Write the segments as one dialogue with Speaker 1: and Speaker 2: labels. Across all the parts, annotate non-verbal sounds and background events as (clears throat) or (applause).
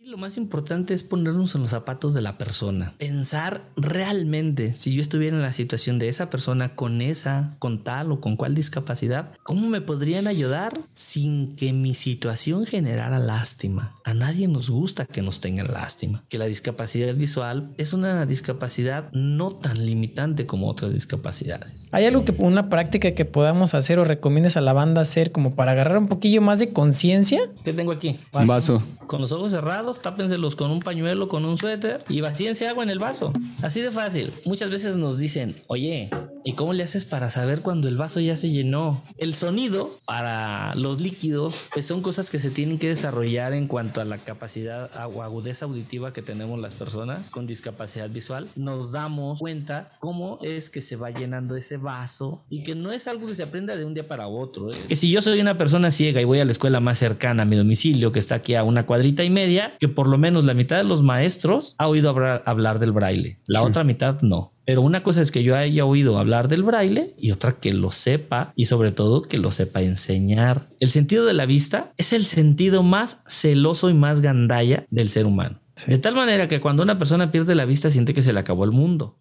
Speaker 1: lo más importante es ponernos en los zapatos de la persona. Pensar realmente, si yo estuviera en la situación de esa persona con esa, con tal o con cual discapacidad, ¿cómo me podrían ayudar sin que mi situación generara lástima? A nadie nos gusta que nos tengan lástima. Que la discapacidad visual es una discapacidad no tan limitante como otras discapacidades.
Speaker 2: ¿Hay algo que una práctica que podamos hacer o recomiendes a la banda hacer como para agarrar un poquillo más de conciencia?
Speaker 1: ¿Qué tengo aquí?
Speaker 3: Un vaso
Speaker 1: con los ojos cerrados, tápenselos con un pañuelo, con un suéter y vacíense agua en el vaso. Así de fácil. Muchas veces nos dicen, oye, ¿y cómo le haces para saber cuando el vaso ya se llenó? El sonido para los líquidos, pues son cosas que se tienen que desarrollar en cuanto a la capacidad o agudeza auditiva que tenemos las personas con discapacidad visual. Nos damos cuenta cómo es que se va llenando ese vaso y que no es algo que se aprenda de un día para otro. ¿eh? Que si yo soy una persona ciega y voy a la escuela más cercana a mi domicilio, que está aquí a una cuadrita y media, que por lo menos la mitad de los maestros ha oído hablar, del braille, la otra mitad no. Pero una cosa es que yo haya oído hablar del braille y otra que lo sepa y sobre todo que lo sepa enseñar. El sentido de la vista es el sentido más celoso y más gandalla del ser humano. De tal manera que cuando una persona pierde la vista siente que se le acabó el mundo.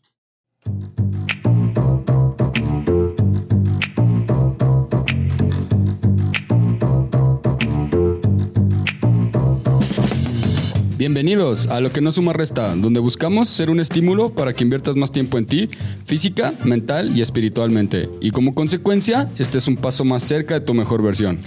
Speaker 3: Bienvenidos a Lo que no suma resta, donde buscamos ser un estímulo para que inviertas más tiempo en ti, física, mental y espiritualmente. Y como consecuencia, este es un paso más cerca de tu mejor versión.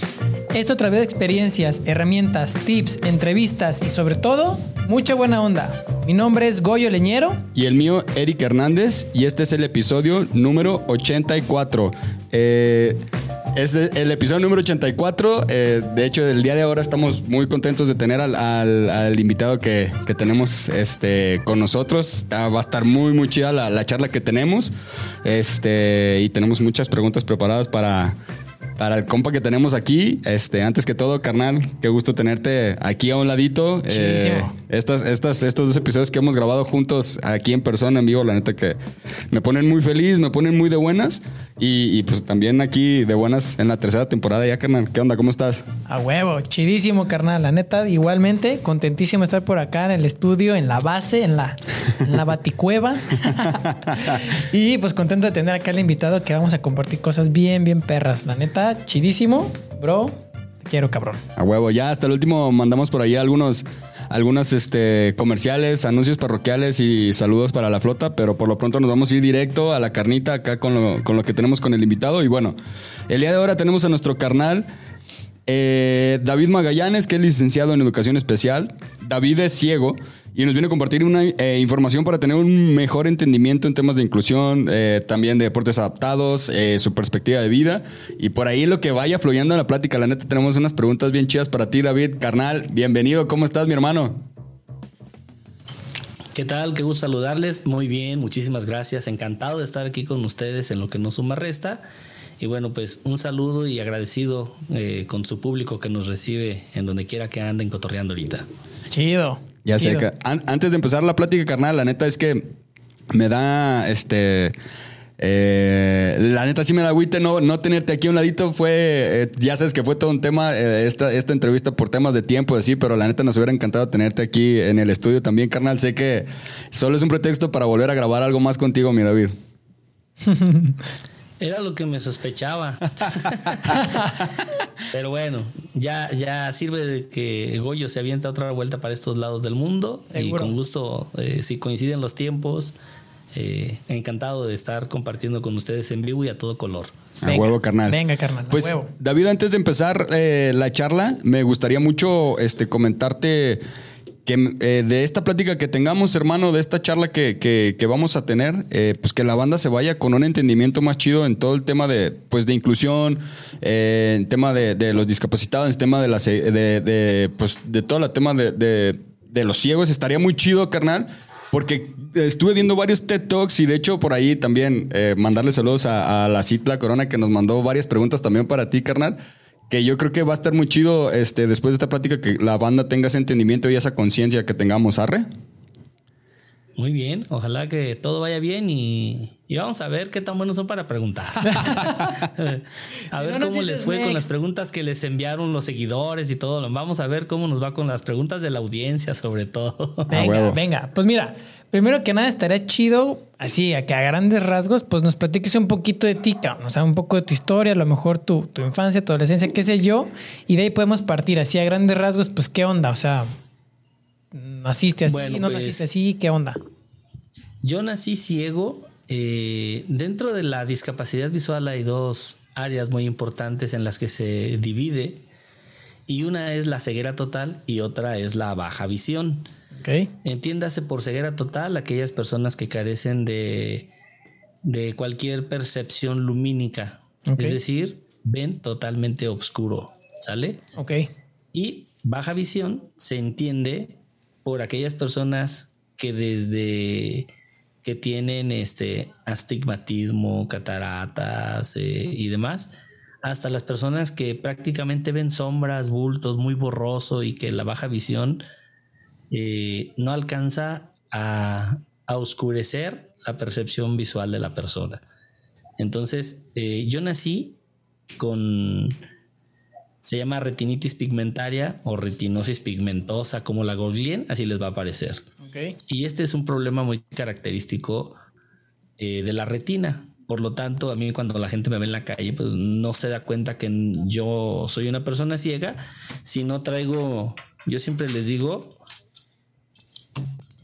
Speaker 2: Esto a través de experiencias, herramientas, tips, entrevistas y sobre todo, mucha buena onda. Mi nombre es Goyo Leñero.
Speaker 3: Y el mío, Eric Hernández, y este es el episodio número 84. Eh, es el episodio número 84. Eh, de hecho, el día de ahora estamos muy contentos de tener al, invitado que, tenemos este, con nosotros. va a estar muy, muy chida la, la, charla que tenemos. Este, y tenemos muchas preguntas preparadas para, para el compa que tenemos aquí, este, antes que todo, carnal, qué gusto tenerte aquí a un ladito.
Speaker 2: Eh,
Speaker 3: estas, estas, estos dos episodios que hemos grabado juntos aquí en persona, en vivo, la neta que me ponen muy feliz, me ponen muy de buenas. Y, pues también aquí de buenas en la tercera temporada ya, carnal. ¿Qué onda? ¿Cómo estás?
Speaker 2: A huevo, chidísimo, carnal. La neta, igualmente, contentísimo estar por acá en el estudio, en la base, en la, en la baticueva. (laughs) (laughs) y pues contento de tener acá al invitado que vamos a compartir cosas bien, bien perras. La neta, chidísimo. Bro, quiero, cabrón.
Speaker 3: A huevo, ya hasta el último mandamos por ahí algunos algunos este, comerciales, anuncios parroquiales y saludos para la flota, pero por lo pronto nos vamos a ir directo a la carnita acá con lo, con lo que tenemos con el invitado. Y bueno, el día de ahora tenemos a nuestro carnal eh, David Magallanes, que es licenciado en educación especial. David es ciego y nos viene a compartir una eh, información para tener un mejor entendimiento en temas de inclusión, eh, también de deportes adaptados, eh, su perspectiva de vida y por ahí lo que vaya fluyendo en la plática. La neta tenemos unas preguntas bien chidas para ti, David, carnal. Bienvenido, ¿cómo estás, mi hermano?
Speaker 1: ¿Qué tal? Qué gusto saludarles. Muy bien, muchísimas gracias. Encantado de estar aquí con ustedes en lo que no suma resta. Y bueno, pues un saludo y agradecido con su público que nos recibe en donde quiera que anden cotorreando ahorita.
Speaker 2: Chido.
Speaker 3: Ya sé que an- antes de empezar la plática, carnal, la neta es que me da este. eh, la neta sí me da agüite no, no tenerte aquí a un ladito. Fue, eh, ya sabes que fue todo un tema eh, esta, esta entrevista por temas de tiempo, así, pero la neta nos hubiera encantado tenerte aquí en el estudio también, carnal. Sé que solo es un pretexto para volver a grabar algo más contigo, mi David. (laughs)
Speaker 1: Era lo que me sospechaba. (laughs) Pero bueno, ya, ya sirve de que Goyo se avienta otra vuelta para estos lados del mundo. Y con gusto, eh, si coinciden los tiempos, eh, encantado de estar compartiendo con ustedes en vivo y a todo color.
Speaker 3: A huevo, carnal.
Speaker 2: Venga, carnal. a
Speaker 3: Pues,
Speaker 2: huevo.
Speaker 3: David, antes de empezar eh, la charla, me gustaría mucho este, comentarte que eh, de esta plática que tengamos, hermano, de esta charla que, que- vamos a tener, eh, pues que la banda se vaya con un entendimiento más chido en todo el tema de, pues, de inclusión, eh, en tema de, de los discapacitados, en tema de, la, ce- de, de, pues, de todo el tema de, de- de los ciegos. Estaría muy chido, carnal. Porque estuve viendo varios TED Talks y de hecho por ahí también mandarle saludos a, a la Citla Corona que nos mandó varias preguntas también para ti, carnal. Que yo creo que va a estar muy chido este, después de esta plática que la banda tenga ese entendimiento y esa conciencia que tengamos, arre.
Speaker 1: Muy bien, ojalá que todo vaya bien y, y vamos a ver qué tan buenos son para preguntar. (laughs) (laughs) a
Speaker 2: Si
Speaker 1: ver
Speaker 2: no
Speaker 1: cómo les fue con las preguntas que les enviaron los seguidores y todo. Vamos a ver cómo nos va con las preguntas de la audiencia sobre todo. (laughs)
Speaker 2: Venga, venga. Pues mira, primero que nada estaría chido, así, a que a grandes rasgos, pues nos platiques un poquito de ti. O sea, un poco de tu historia, a lo mejor tu, tu infancia, tu adolescencia, qué sé yo. Y de ahí podemos partir así a grandes rasgos, pues qué onda. O sea, naciste así,
Speaker 1: Bueno,
Speaker 2: no
Speaker 1: pues-
Speaker 2: naciste así, qué onda.
Speaker 1: Yo nací ciego. eh, dentro de la discapacidad visual hay dos áreas muy importantes en las que se divide. Y una es la ceguera total y otra es la baja visión. Entiéndase por ceguera total aquellas personas que carecen de, de cualquier percepción lumínica. Es decir, ven totalmente oscuro. ¿Sale?
Speaker 2: Ok.
Speaker 1: Y baja visión se entiende por aquellas personas que desde que tienen este astigmatismo, cataratas eh, y demás, hasta las personas que prácticamente ven sombras, bultos, muy borroso y que la baja visión eh, no alcanza a, oscurecer la percepción visual de la persona. Entonces, eh, yo nací con, se llama retinitis pigmentaria o retinosis pigmentosa, como la googleen, así les va a aparecer. Y este es un problema muy característico eh, de la retina. Por lo tanto, a mí cuando la gente me ve en la calle, pues no se da cuenta que yo soy una persona ciega. Si no traigo, yo siempre les digo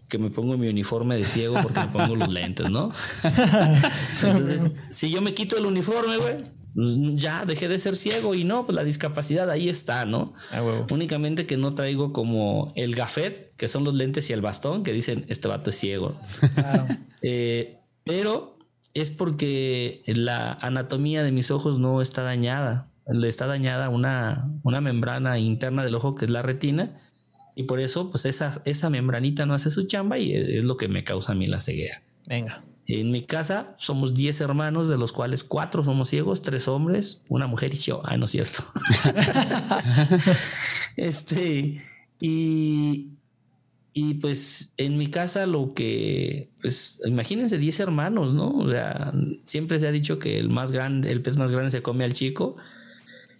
Speaker 1: que me pongo mi uniforme de ciego porque me pongo los lentes, ¿no? (laughs) Entonces, si yo me quito el uniforme, güey, ya dejé de ser ciego y no, pues la discapacidad ahí está, ¿no?
Speaker 2: A huevo.
Speaker 1: Únicamente que no traigo como el gafet, que son los lentes y el bastón, que dicen, este vato es ciego.
Speaker 2: Claro. (laughs)
Speaker 1: Eh, pero es porque la anatomía de mis ojos no está dañada. Le está dañada una, una membrana interna del ojo que es la retina. Y por eso, pues esa, esa membranita no hace su chamba y es es lo que me causa a mí la ceguera.
Speaker 2: Venga.
Speaker 1: En mi casa somos 10 hermanos, de los cuales 4 somos ciegos, 3 hombres, una mujer y yo. Ah, no es cierto. (laughs) este, y, y pues en mi casa lo que, pues imagínense 10 hermanos, ¿no? O sea, siempre se ha dicho que el más grande, el pez más grande se come al chico.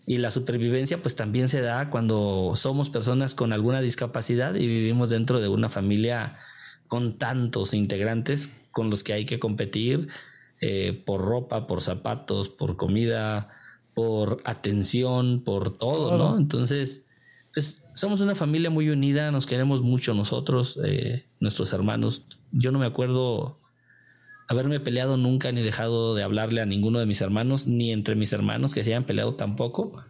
Speaker 1: Y la supervivencia pues también se da cuando somos personas con alguna discapacidad y vivimos dentro de una familia con tantos integrantes con los que hay que competir eh, por ropa, por zapatos, por comida, por atención, por todo. ¿no? Entonces, pues somos una familia muy unida, nos queremos mucho nosotros, eh, nuestros hermanos. Yo no me acuerdo haberme peleado nunca ni dejado de hablarle a ninguno de mis hermanos, ni entre mis hermanos que se hayan peleado tampoco.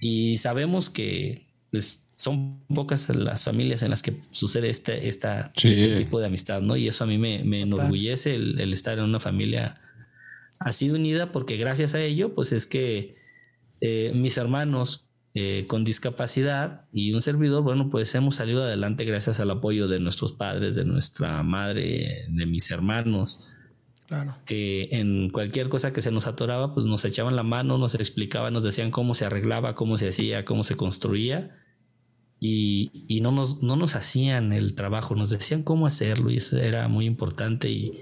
Speaker 1: Y sabemos que pues, son pocas las familias en las que sucede este, esta,
Speaker 3: Sí.
Speaker 1: este tipo de amistad, ¿no? Y eso a mí me, me enorgullece el, el estar en una familia así de unida, porque gracias a ello, pues es que eh, mis hermanos eh, con discapacidad y un servidor, bueno, pues hemos salido adelante gracias al apoyo de nuestros padres, de nuestra madre, de mis hermanos
Speaker 2: Claro.
Speaker 1: que en cualquier cosa que se nos atoraba, pues nos echaban la mano, nos explicaban, nos decían cómo se arreglaba, cómo se hacía, cómo se construía. Y, y, no, nos, no nos hacían el trabajo, nos decían cómo hacerlo y eso era muy importante y,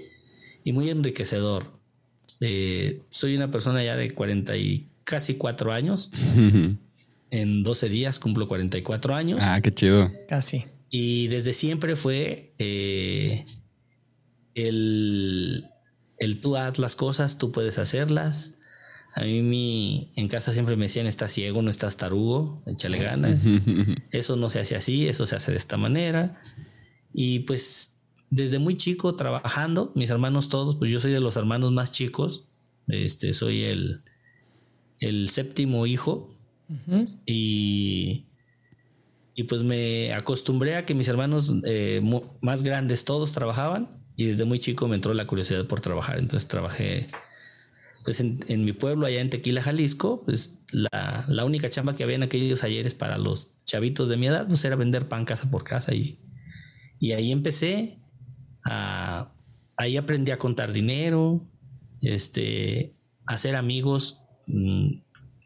Speaker 1: y muy enriquecedor. Eh, soy una persona ya de 40 y casi cuatro años. (laughs) en 12 días cumplo 44 años.
Speaker 3: Ah, qué chido.
Speaker 2: Casi.
Speaker 1: Y desde siempre fue eh, el, el tú haz las cosas, tú puedes hacerlas. A mí mi, en casa siempre me decían, estás ciego, no estás tarugo, échale ganas. (laughs) eso no se hace así, eso se hace de esta manera. Y pues desde muy chico trabajando, mis hermanos todos, pues yo soy de los hermanos más chicos, este, soy el, el séptimo hijo y, y pues me acostumbré a que mis hermanos eh, más grandes todos trabajaban y desde muy chico me entró la curiosidad por trabajar, entonces trabajé pues en, mi pueblo allá en Tequila, Jalisco, pues la, la, única chamba que había en aquellos ayeres para los chavitos de mi edad pues era vender pan casa por casa y, y ahí empecé a, ahí aprendí a contar dinero, este, a hacer amigos. Mm,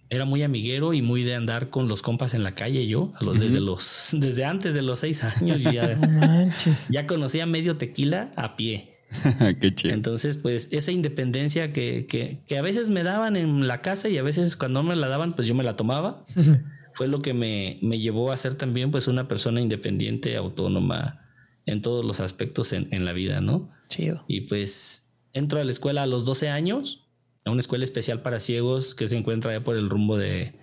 Speaker 1: era muy amiguero y muy de andar con los compas en la calle yo, desde los, (laughs) desde antes de los seis años ya, (laughs) ya conocía medio tequila a pie. (laughs)
Speaker 3: Qué chido.
Speaker 1: Entonces, pues esa independencia que, que, que, a veces me daban en la casa y a veces cuando me la daban, pues yo me la tomaba, (laughs) fue lo que me, me, llevó a ser también pues una persona independiente, autónoma en todos los aspectos en, en la vida, ¿no?
Speaker 2: Chido.
Speaker 1: Y pues entro a la escuela a los 12 años, a una escuela especial para ciegos que se encuentra allá por el rumbo de,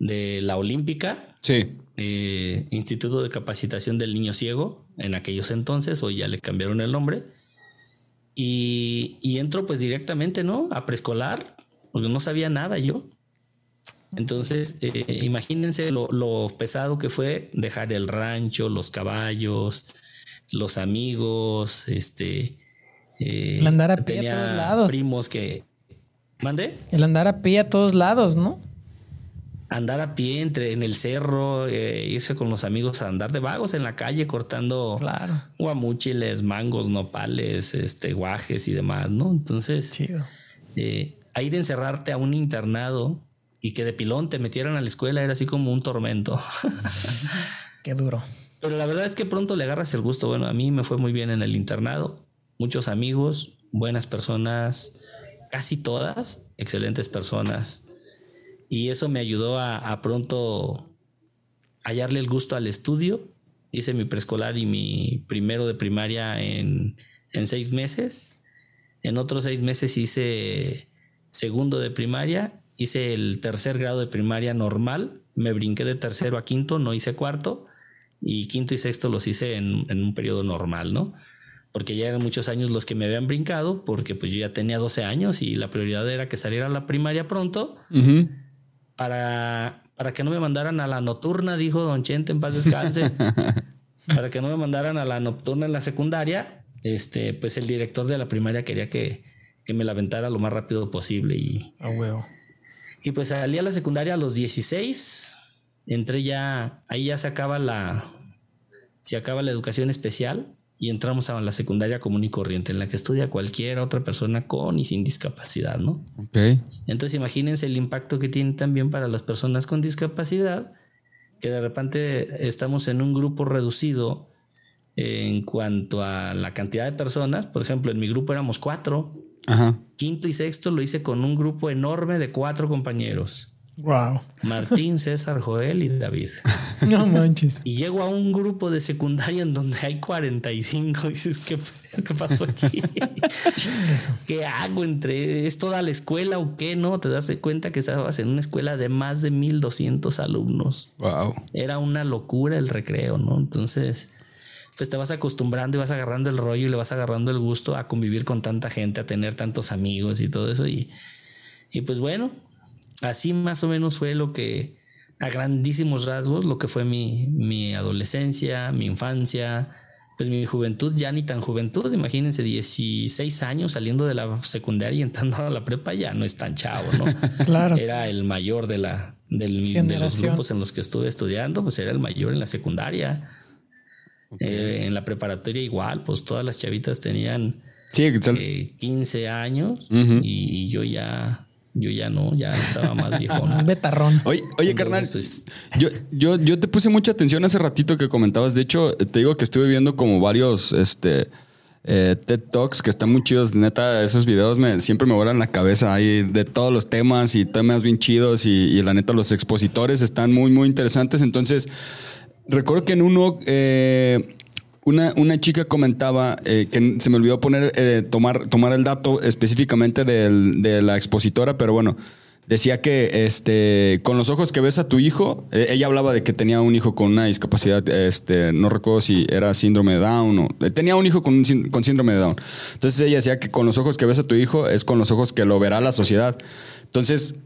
Speaker 1: de la Olímpica.
Speaker 3: Sí.
Speaker 1: Eh, Instituto de Capacitación del Niño Ciego, en aquellos entonces, hoy ya le cambiaron el nombre. Y, y entro pues directamente, ¿no? A preescolar, porque no sabía nada yo. Entonces, eh, imagínense lo, lo, pesado que fue dejar el rancho, los caballos, los amigos, este...
Speaker 2: Eh, el andar a pie a todos lados.
Speaker 1: Primos que... ¿Mande?
Speaker 2: El andar a pie a todos lados, ¿no?
Speaker 1: Andar a pie entre, en el cerro, eh, irse con los amigos a andar de vagos en la calle cortando
Speaker 2: claro.
Speaker 1: guamúchiles, mangos, nopales, este, guajes y demás, ¿no? Entonces,
Speaker 2: Chido.
Speaker 1: Eh, ir a encerrarte a un internado y que de pilón te metieran a la escuela era así como un tormento. (laughs)
Speaker 2: Qué duro.
Speaker 1: Pero la verdad es que pronto le agarras el gusto. Bueno, a mí me fue muy bien en el internado. Muchos amigos, buenas personas, casi todas excelentes personas. Y eso me ayudó a, a pronto hallarle el gusto al estudio. Hice mi preescolar y mi primero de primaria en, en seis meses. En otros seis meses hice segundo de primaria hice el tercer grado de primaria normal, me brinqué de tercero a quinto, no hice cuarto, y quinto y sexto los hice en, un periodo normal, ¿no? Porque ya eran muchos años los que me habían brincado, porque pues yo ya tenía 12 años y la prioridad era que saliera a la primaria pronto, para, para que no me mandaran a la nocturna, dijo don Chente, en paz descanse, (laughs) para que no me mandaran a la nocturna en la secundaria, este, pues el director de la primaria quería que, que me la aventara lo más rápido posible y...
Speaker 2: A huevo.
Speaker 1: Y pues salí a la secundaria a los 16. Entré ya, ahí ya se acaba la, se acaba la educación especial y entramos a la secundaria común y corriente, en la que estudia cualquier otra persona con y sin discapacidad, ¿no?
Speaker 3: Ok.
Speaker 1: Entonces imagínense el impacto que tiene también para las personas con discapacidad, que de repente estamos en un grupo reducido en cuanto a la cantidad de personas. Por ejemplo, en mi grupo éramos cuatro
Speaker 3: Ajá.
Speaker 1: Quinto y sexto lo hice con un grupo enorme de cuatro compañeros.
Speaker 2: Wow.
Speaker 1: Martín, César, Joel y David.
Speaker 2: No manches.
Speaker 1: Y llego a un grupo de secundaria en donde hay 45. Y dices, ¿qué, qué pasó aquí? ¿Qué hago entre? ¿Es toda la escuela o qué? No, te das cuenta que estabas en una escuela de más de 1200 alumnos.
Speaker 3: Wow.
Speaker 1: Era una locura el recreo, ¿no? Entonces, pues te vas acostumbrando y vas agarrando el rollo y le vas agarrando el gusto a convivir con tanta gente, a tener tantos amigos y todo eso. Y, y pues bueno, así más o menos fue lo que, a grandísimos rasgos, lo que fue mi, mi adolescencia, mi infancia, pues mi juventud, ya ni tan juventud, imagínense, 16 años saliendo de la secundaria y entrando a la prepa, ya no es tan chavo, ¿no? (laughs)
Speaker 2: claro.
Speaker 1: Era el mayor de, la, del, de los grupos en los que estuve estudiando, pues era el mayor en la secundaria eh, en la preparatoria igual, pues todas las chavitas tenían
Speaker 3: sí,
Speaker 1: eh, 15 años y, yo ya Yo ya no, ya estaba más viejo.
Speaker 2: Más (laughs) betarrón.
Speaker 3: Oye, oye
Speaker 1: Entonces,
Speaker 3: carnal,
Speaker 1: pues-
Speaker 3: yo, yo, yo te puse mucha atención hace ratito que comentabas. De hecho, te digo que estuve viendo como varios este, eh, TED Talks que están muy chidos. Neta, esos videos me, siempre me vuelan la cabeza ahí de todos los temas y temas bien chidos. Y, y la neta, los expositores están muy, muy interesantes. Entonces, recuerdo que en uno... eh, una, una chica comentaba eh, que se me olvidó poner, eh, tomar, tomar el dato específicamente de la expositora, pero bueno, decía que este, con los ojos que ves a tu hijo, eh, ella hablaba de que tenía un hijo con una discapacidad, este, no recuerdo si era síndrome de Down o eh, tenía un hijo con, un con síndrome de Down. Entonces ella decía que con los ojos que ves a tu hijo es con los ojos que lo verá la sociedad. Entonces,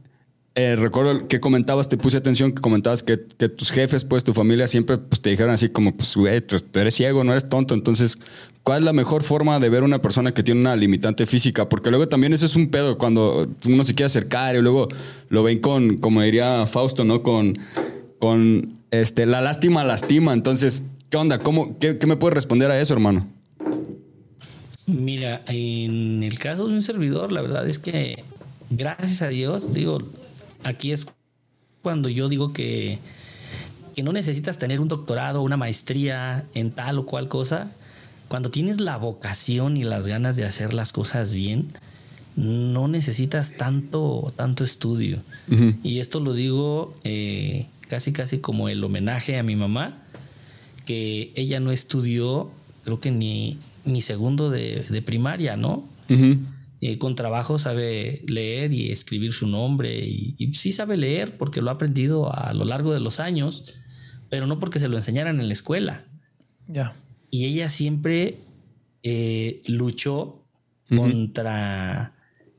Speaker 3: eh, recuerdo que comentabas, te puse atención, que comentabas que, tus jefes, pues tu familia siempre pues, te dijeron así como, pues, güey, tú, tú eres ciego, no eres tonto. Entonces, ¿cuál es la mejor forma de ver una persona que tiene una limitante física? Porque luego también eso es un pedo cuando uno se quiere acercar y luego lo ven con, como diría Fausto, ¿no? Con, con este, la lástima lastima. Entonces, ¿qué onda? ¿Cómo, qué, qué me puedes responder a eso, hermano?
Speaker 1: Mira, en el caso de un servidor, la verdad es que, gracias a Dios, digo, aquí es cuando yo digo que, que no necesitas tener un doctorado, una maestría en tal o cual cosa. Cuando tienes la vocación y las ganas de hacer las cosas bien, no necesitas tanto, tanto estudio. Y esto lo digo eh, casi, casi como el homenaje a mi mamá, que ella no estudió, creo que ni, ni segundo de, de primaria, ¿no? Eh, con trabajo sabe leer y escribir su nombre y, y sí sabe leer porque lo ha aprendido a lo largo de los años, pero no porque se lo enseñaran en la escuela.
Speaker 2: Ya.
Speaker 1: Y ella siempre eh, luchó contra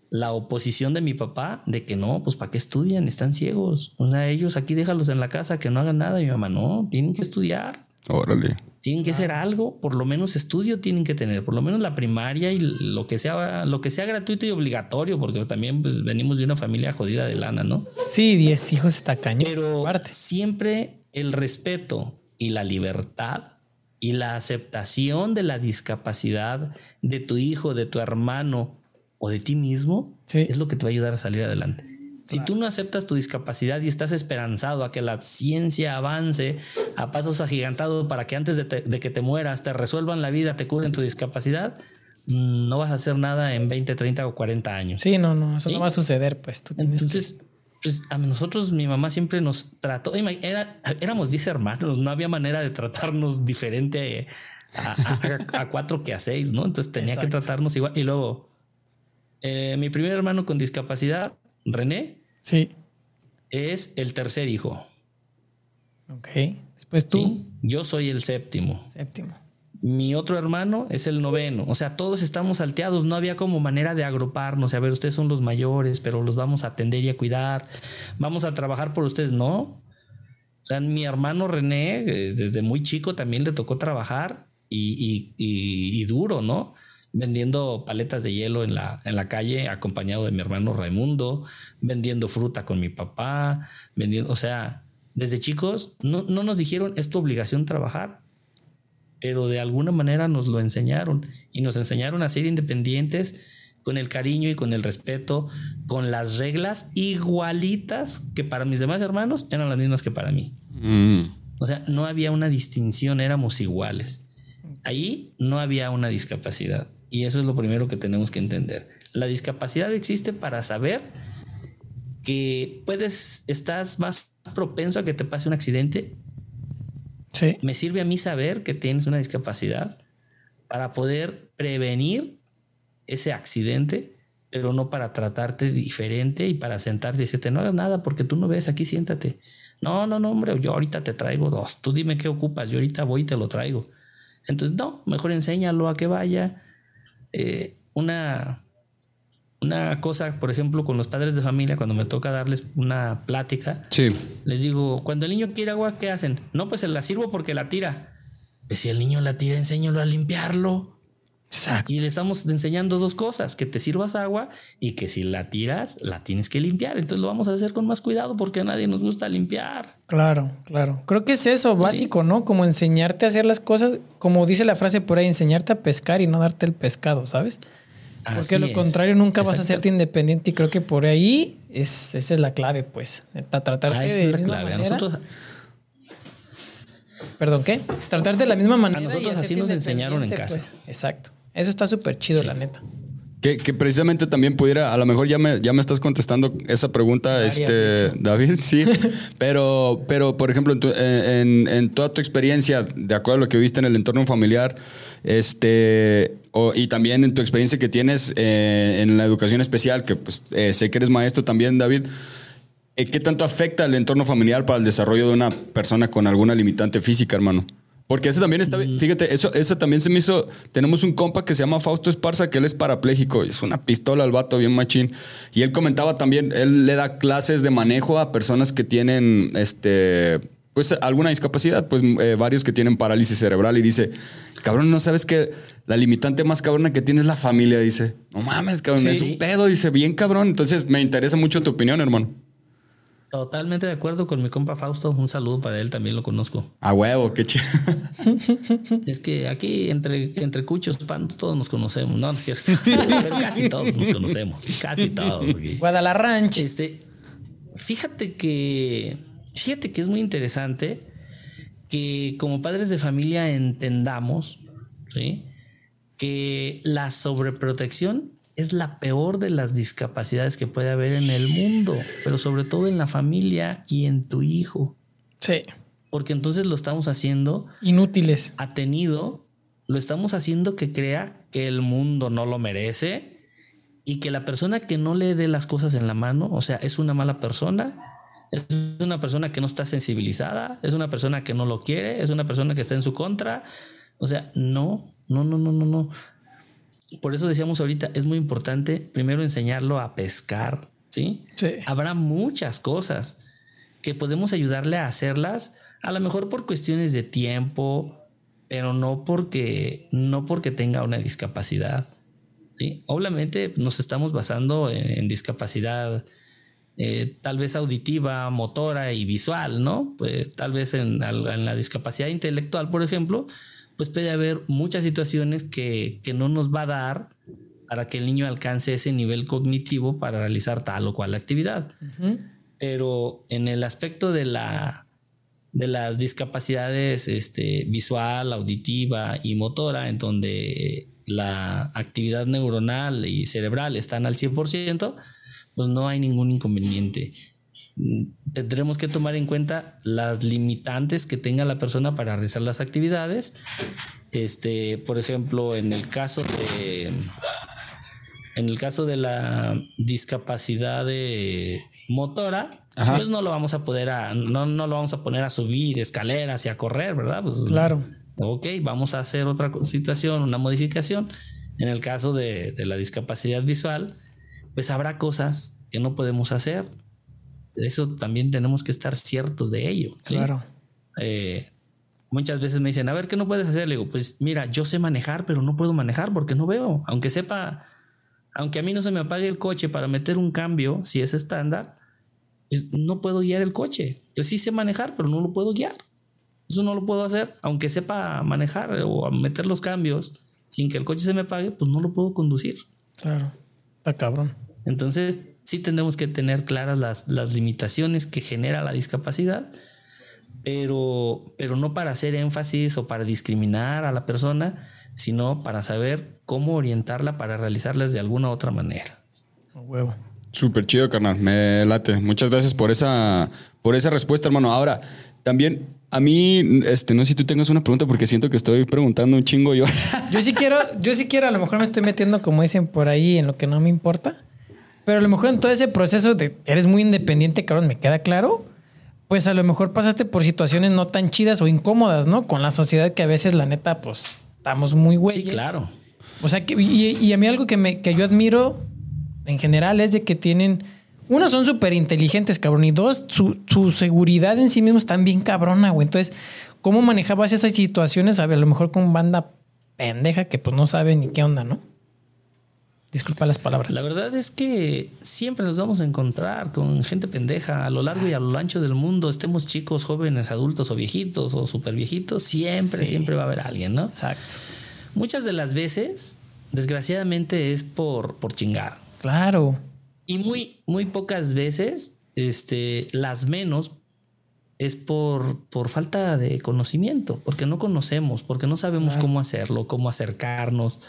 Speaker 1: la oposición de mi papá de que no, pues ¿para qué estudian? Están ciegos. O sea, ellos aquí déjalos en la casa que no hagan nada. Y mi mamá, no, tienen que estudiar.
Speaker 3: Órale.
Speaker 1: Tienen que hacer algo, por lo menos estudio tienen que tener, por lo menos la primaria y lo que sea, lo que sea gratuito y obligatorio, porque también pues, venimos de una familia jodida de lana, ¿no?
Speaker 2: Sí, 10 hijos está cañón.
Speaker 1: Pero siempre el respeto y la libertad y la aceptación de la discapacidad de tu hijo, de tu hermano o de ti mismo
Speaker 2: Sí.
Speaker 1: es lo que te va a ayudar a salir adelante. Si tú no aceptas tu discapacidad y estás esperanzado a que la ciencia avance a pasos agigantados para que antes de, te- de que te mueras te resuelvan la vida, te curen tu discapacidad, mm, no vas a hacer nada en 20, 30 o 40 años.
Speaker 2: Sí, no, no, eso
Speaker 1: Sí.
Speaker 2: no va a suceder, pues. Tú tienes que-
Speaker 1: Entonces, pues a nosotros, mi mamá siempre nos trató. Era, éramos 10 hermanos, no había manera de tratarnos diferente a, a- a cuatro que a seis, ¿no? Entonces tenía que tratarnos igual. Y luego, eh, mi primer hermano con discapacidad, René,
Speaker 2: Sí.
Speaker 1: es el tercer hijo.
Speaker 2: Ok. Después tú,
Speaker 1: ¿sí? Yo soy el séptimo.
Speaker 2: séptimo.
Speaker 1: Mi otro hermano es el noveno. O sea, todos estamos salteados. No había como manera de agruparnos. A ver, ustedes son los mayores, pero los vamos a atender y a cuidar. Vamos a trabajar por ustedes. No. O sea, mi hermano René, eh, desde muy chico también le tocó trabajar y, y- y- y duro, ¿no? Vendiendo paletas de hielo en la, en la calle, acompañado de mi hermano Raimundo, vendiendo fruta con mi papá, vendiendo, o sea, desde chicos no, no nos dijeron es tu obligación trabajar pero de alguna manera nos lo enseñaron y nos enseñaron a ser independientes con el cariño y con el respeto, con las reglas igualitas que para mis demás hermanos eran las mismas que para mí.
Speaker 3: Mm.
Speaker 1: O sea, no había una distinción, éramos iguales. Ahí no había una discapacidad y eso es lo primero que tenemos que entender. La discapacidad existe para saber que puedes, estás más propenso a que te pase un accidente
Speaker 2: Sí.
Speaker 1: me sirve a mí saber que tienes una discapacidad para poder prevenir ese accidente, pero no para tratarte diferente y para sentarte y decirte, no hagas nada porque tú no ves, aquí siéntate. No, no, no, hombre, yo ahorita te traigo dos, tú dime qué ocupas, yo ahorita voy y te lo traigo. Entonces, no, mejor enséñalo a que vaya. Eh, una, una cosa, por ejemplo, con los padres de familia, cuando me toca darles una plática,
Speaker 3: Sí.
Speaker 1: les digo, cuando el niño quiere agua, ¿qué hacen? No, pues se la sirvo porque la tira. Pues si el niño la tira, enséñalo a limpiarlo.
Speaker 2: Exacto.
Speaker 1: Y le estamos enseñando dos cosas, que te sirvas agua y que si la tiras, la tienes que limpiar. Entonces lo vamos a hacer con más cuidado porque a nadie nos gusta limpiar.
Speaker 2: Claro, claro. Creo que es eso, básico, ¿no? Como enseñarte a hacer las cosas, como dice la frase por ahí, enseñarte a pescar y no darte el pescado, ¿sabes? Porque
Speaker 1: Así
Speaker 2: lo
Speaker 1: es.
Speaker 2: contrario nunca vas a hacerte independiente y creo que por ahí es, esa es la clave, pues. Neta, Tratarte
Speaker 1: Ah,
Speaker 2: de
Speaker 1: es
Speaker 2: la
Speaker 1: clave. A
Speaker 2: manera.
Speaker 1: nosotros,
Speaker 2: Perdón, ¿qué? Tratarte de la misma manera. y
Speaker 1: nosotros así nos enseñaron en
Speaker 2: independiente,
Speaker 1: casa.
Speaker 2: pues. Exacto. Eso está súper chido, la neta.
Speaker 3: Que, que precisamente también pudiera, a lo mejor ya me, ya me estás contestando esa pregunta, este. David, (laughs) sí. (laughs) pero, pero, por ejemplo, en, tu- en- en toda tu experiencia, de acuerdo a lo que viste en el entorno familiar, este, o- y también en tu experiencia que tienes eh, en la educación especial, que pues eh, sé que eres maestro también, David, eh, ¿qué tanto afecta el entorno familiar para el desarrollo de una persona con alguna limitante física, hermano? Porque ese también está, fíjate, eso, eso también se me hizo. Tenemos un compa que se llama Fausto Esparza, que él es parapléjico, y es una pistola al vato, bien machín. Y él comentaba también, él le da clases de manejo a personas que tienen, este, pues alguna discapacidad, pues eh, varios que tienen parálisis cerebral, y dice, cabrón, no sabes que la limitante más cabrona que tiene es la familia, dice. No mames, cabrón,
Speaker 1: Sí.
Speaker 3: es un pedo, dice, bien cabrón. Entonces me interesa mucho tu opinión, hermano.
Speaker 1: Totalmente de acuerdo con mi compa Fausto. Un saludo para él, también lo conozco.
Speaker 3: A huevo, qué chido. (laughs)
Speaker 1: Es que aquí entre, entre cuchos, pan, todos nos conocemos, no, no es cierto. (laughs) Pero casi todos nos conocemos, casi todos.
Speaker 2: Guadalajara.
Speaker 1: Este, fíjate que, fíjate que es muy interesante que como padres de familia entendamos, ¿sí? Que la sobreprotección es la peor de las discapacidades que puede haber en el mundo, pero sobre todo en la familia y en tu hijo,
Speaker 2: Sí.
Speaker 1: porque entonces lo estamos haciendo
Speaker 2: Inútiles.
Speaker 1: atenido, lo estamos haciendo que crea que el mundo no lo merece y que la persona que no le dé las cosas en la mano, o sea, es una mala persona, es una persona que no está sensibilizada, es una persona que no lo quiere, es una persona que está en su contra. O sea, no, no, no, no, no, no. Por eso decíamos ahorita, es muy importante primero enseñarlo a pescar, ¿sí?
Speaker 2: Sí.
Speaker 1: Habrá muchas cosas que podemos ayudarle a hacerlas, a lo mejor por cuestiones de tiempo, pero no porque, no porque tenga una discapacidad. ¿sí? Obviamente nos estamos basando en, en discapacidad eh, tal vez auditiva, motora y visual, ¿no? Pues, tal vez en la discapacidad intelectual, por ejemplo, pues puede haber muchas situaciones que, que no nos va a dar para que el niño alcance ese nivel cognitivo para realizar tal o cual actividad. Pero en el aspecto de la de las discapacidades este, visual, auditiva y motora, en donde la actividad neuronal y cerebral están al 100%, pues no hay ningún inconveniente. Tendremos que tomar en cuenta las limitantes que tenga la persona para realizar las actividades. Este, por ejemplo, en el caso de en el caso de la discapacidad de motora,
Speaker 3: Ajá.
Speaker 1: pues no lo vamos a poder a, no, no lo vamos a poner a subir escaleras y a correr, ¿verdad? Pues,
Speaker 2: Claro.
Speaker 1: Ok, vamos a hacer otra situación, una modificación. En el caso de, de la discapacidad visual, pues habrá cosas que no podemos hacer. Eso también tenemos que estar ciertos de ello. ¿sí?
Speaker 2: Claro.
Speaker 1: Eh, muchas veces me dicen, a ver, ¿qué no puedes hacer? Le digo, pues mira, yo sé manejar, pero no puedo manejar porque no veo. Aunque sepa, aunque a mí no se me apague el coche para meter un cambio, si es estándar, pues, no puedo guiar el coche. Yo sí sé manejar, pero no lo puedo guiar. Eso no lo puedo hacer, aunque sepa manejar o meter los cambios sin que el coche se me apague, pues no lo puedo conducir.
Speaker 2: Claro. Está cabrón.
Speaker 1: Entonces, sí tenemos que tener claras las, las limitaciones que genera la discapacidad, pero, pero no para hacer énfasis o para discriminar a la persona, sino para saber cómo orientarla para realizarlas de alguna otra manera.
Speaker 2: Huevo.
Speaker 3: Súper chido, carnal. Me late. Muchas gracias por esa, por esa respuesta, hermano. Ahora, también a mí, este, no sé si tú tengas una pregunta porque siento que estoy preguntando un chingo yo.
Speaker 2: Yo sí quiero, yo sí quiero, a lo mejor me estoy metiendo, como dicen por ahí, en lo que no me importa. Pero a lo mejor en todo ese proceso de eres muy independiente, cabrón, me queda claro. Pues a lo mejor pasaste por situaciones no tan chidas o incómodas, ¿no? Con la sociedad que a veces, la neta, pues estamos muy güeyes.
Speaker 1: Sí, claro.
Speaker 2: O sea, que, y, y a mí algo que, me, que yo admiro en general es de que tienen. Uno, son súper inteligentes, cabrón. Y dos, su, su seguridad en sí mismos están bien cabrona, güey. Entonces, ¿cómo manejabas esas situaciones? A, ver, a lo mejor con banda pendeja que pues no sabe ni qué onda, ¿no? Disculpa las palabras.
Speaker 1: La verdad es que siempre nos vamos a encontrar con gente pendeja a lo largo y a lo ancho del mundo, estemos chicos, jóvenes, adultos o viejitos o super viejitos, siempre,
Speaker 2: Sí.
Speaker 1: siempre va a haber alguien, ¿no?
Speaker 2: Exacto.
Speaker 1: Muchas de las veces desgraciadamente es por, por chingar.
Speaker 2: Claro.
Speaker 1: Y muy, muy pocas veces, este, las menos es por, por falta de conocimiento, porque no conocemos, porque no sabemos cómo hacerlo, cómo acercarnos,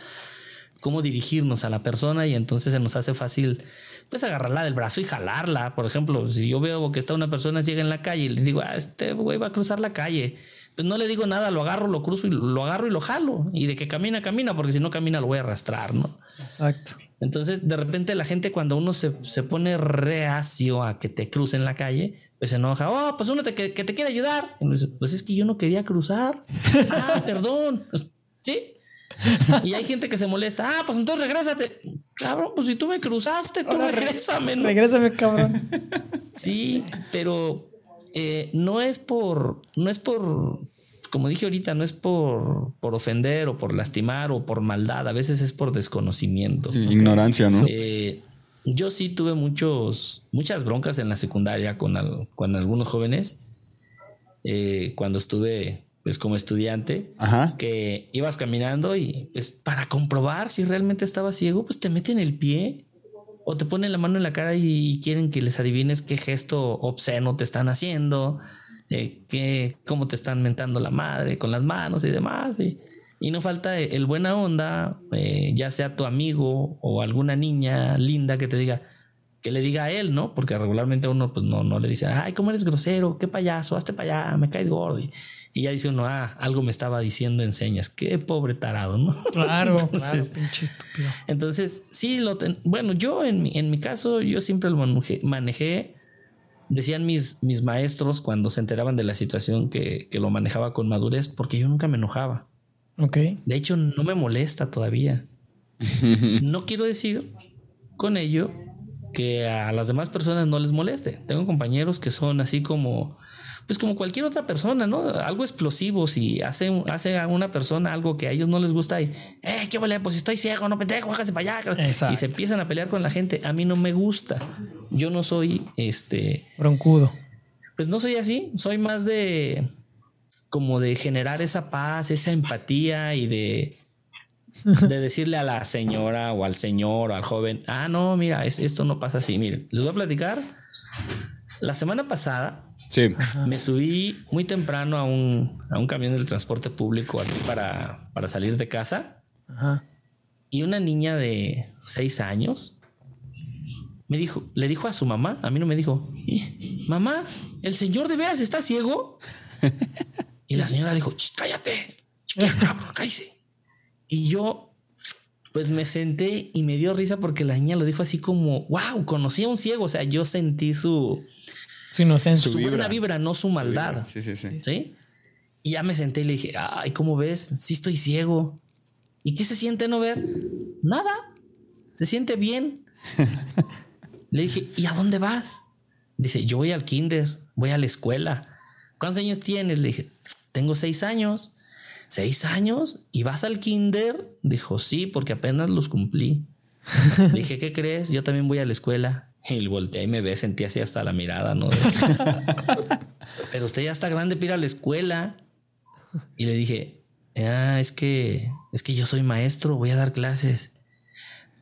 Speaker 1: cómo dirigirnos a la persona y entonces se nos hace fácil pues agarrarla del brazo y jalarla. Por ejemplo, si yo veo que está una persona ciega en la calle y le digo, ah, este güey va a cruzar la calle, pues no le digo nada, lo agarro, lo cruzo y lo agarro y lo jalo. Y de que camina, camina, porque si no camina lo voy a arrastrar, ¿no?
Speaker 2: Exacto.
Speaker 1: Entonces, de repente la gente cuando uno se, se pone reacio a que te cruce en la calle, pues se enoja, oh, pues uno te, que, te quiere ayudar. pues es que yo no quería cruzar. (laughs) ah, perdón. Pues, sí. (laughs) Y hay gente que se molesta. Ah, pues entonces regrésate. Cabrón, pues si tú me cruzaste, tú regrésame. ¿no?
Speaker 2: Regrésame, cabrón. (laughs)
Speaker 1: Sí, pero eh, no es por, no es por, como dije ahorita, no es por, por ofender o por lastimar o por maldad. A veces es por desconocimiento.
Speaker 3: Ignorancia, ¿no?
Speaker 1: Eh, yo sí tuve muchos, muchas broncas en la secundaria con, con algunos jóvenes. Eh, cuando estuve pues como estudiante, que ibas caminando y pues para comprobar si realmente estaba ciego, pues te meten el pie o te ponen la mano en la cara y quieren que les adivines qué gesto obsceno te están haciendo, eh, cómo te están mentando la madre con las manos y demás. Y, y no falta el buena onda, eh, ya sea tu amigo o alguna niña linda que te diga, que le diga a él, ¿no? Porque regularmente uno pues no, no le dice, ay, ¿cómo eres grosero? ¿Qué payaso? Hazte para allá, me caes gordo. Y, ya dice uno, ah, algo me estaba diciendo en señas. Qué pobre tarado, ¿no?
Speaker 2: Claro, (laughs) entonces, claro, pinche estúpido.
Speaker 1: Entonces, sí, lo bueno, yo en mi, en mi caso, yo siempre lo manejé, decían mis, mis maestros cuando se enteraban de la situación que, que lo manejaba con madurez, porque yo nunca me enojaba.
Speaker 2: Ok.
Speaker 1: De hecho, no me molesta todavía. (laughs) no quiero decir con ello que a las demás personas no les moleste. Tengo compañeros que son así como, pues como cualquier otra persona, ¿no? Algo explosivo. Si hace, hace a una persona algo que a ellos no les gusta y, eh, qué vale, pues estoy ciego, no pendejo, bájase para allá. Y se empiezan a pelear con la gente. A mí no me gusta. Yo no soy este.
Speaker 2: Broncudo.
Speaker 1: Pues no soy así. Soy más de. como de generar esa paz, esa empatía y de de decirle a la señora o al señor o al joven, ah, no, mira, esto no pasa así. Miren, les voy a platicar. La semana pasada
Speaker 3: sí.
Speaker 1: me subí muy temprano a un, a un camión del transporte público aquí para, para salir de casa. Y una niña de seis años me dijo, le dijo a su mamá, a mí no me dijo, mamá, ¿el señor de veras está ciego? (laughs) y la señora dijo, cállate, cabrón, cállate. Y yo, pues me senté y me dio risa porque la niña lo dijo así como, wow, conocí a un ciego. O sea, yo sentí su...
Speaker 2: Su inocencia.
Speaker 1: Su, buena vibra, no su maldad. Sí, sí, sí. ¿Sí? Y ya me senté y le dije, ay, ¿cómo ves? Sí estoy ciego. ¿Y qué se siente no ver? Nada. Se siente bien. (laughs) le dije, ¿y a dónde vas? Dice, yo voy al kinder, voy a la escuela. ¿Cuántos años tienes? Le dije, tengo seis años. ¿Seis años? ¿Y vas al kinder? Dijo, sí, porque apenas los cumplí. (laughs) Le dije, ¿qué crees? Yo también voy a la escuela. (laughs) Y volteé y me ve, sentí así hasta la mirada, ¿no? (laughs) Pero usted ya está grande para ir a la escuela. Y le dije, ah, es que, es que yo soy maestro, voy a dar clases.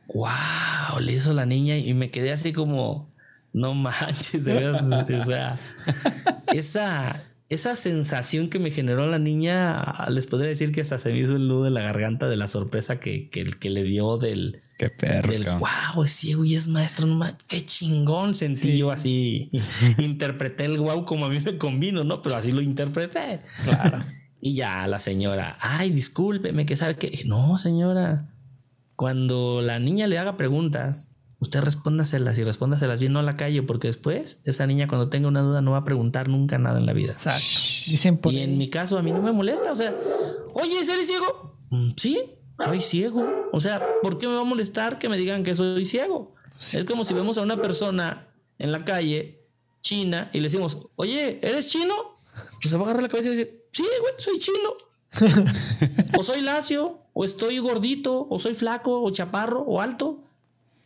Speaker 1: ¡Wow! Le hizo la niña y me quedé así como, no manches, de verdad. o sea, esa, esa sensación que me generó la niña, les podría decir que hasta se me hizo el nudo en la garganta de la sorpresa que, que, le dio del.
Speaker 3: Qué perro.
Speaker 1: Del, wow, es ciego y es maestro. No, qué chingón sentí yo así. (laughs) interpreté el wow como a mí me convino, ¿no? Pero así lo interpreté. Claro. (laughs) y ya la señora, ay, discúlpeme, que sabe que. No, señora. Cuando la niña le haga preguntas, usted respóndaselas y respóndaselas bien, no a la calle, porque después esa niña cuando tenga una duda no va a preguntar nunca nada en la vida.
Speaker 2: Exacto. Dicen
Speaker 1: Y en mi caso a mí no me molesta, o sea, oye, ¿eres ciego? Mm, sí, soy ciego. O sea, ¿por qué me va a molestar que me digan que soy ciego? Es como si vemos a una persona en la calle, china, y le decimos, oye, ¿eres chino? Pues se va a agarrar la cabeza y decir, sí, güey, soy chino. (laughs) o soy lacio, o estoy gordito, o soy flaco, o chaparro, o alto.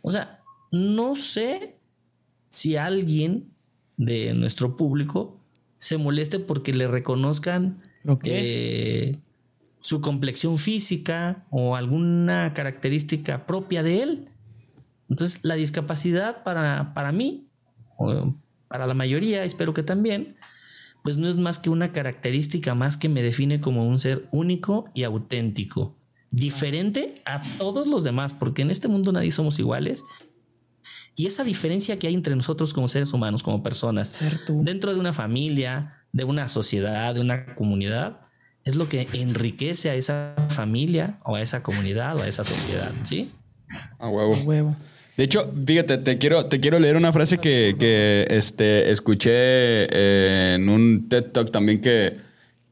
Speaker 1: O sea, no sé si alguien de nuestro público se moleste porque le reconozcan su complexión física o alguna característica propia de él. Entonces, la discapacidad para, para mí, o para la mayoría, espero que también, pues no es más que una característica más que me define como un ser único y auténtico, diferente a todos los demás, porque en este mundo nadie somos iguales. Y esa diferencia que hay entre nosotros como seres humanos, como personas, dentro de una familia, de una sociedad, de una comunidad, es lo que enriquece a esa familia o a esa comunidad o a esa sociedad, ¿sí?
Speaker 3: A huevo.
Speaker 2: A huevo.
Speaker 3: De hecho, fíjate, te quiero, te quiero leer una frase que, que este, escuché eh, en un TED Talk también que,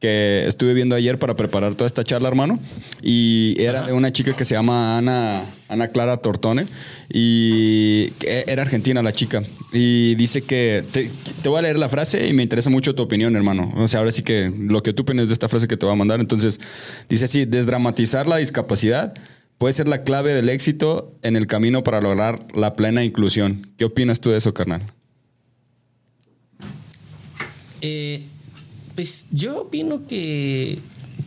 Speaker 3: que estuve viendo ayer para preparar toda esta charla, hermano. Y era de una chica que se llama Ana, Ana Clara Tortone. Y que era argentina la chica. Y dice que. Te, te voy a leer la frase y me interesa mucho tu opinión, hermano. O sea, ahora sí que lo que tú opinas de esta frase que te voy a mandar. Entonces, dice así: desdramatizar la discapacidad puede ser la clave del éxito en el camino para lograr la plena inclusión. ¿Qué opinas tú de eso, carnal?
Speaker 1: Eh, pues yo opino que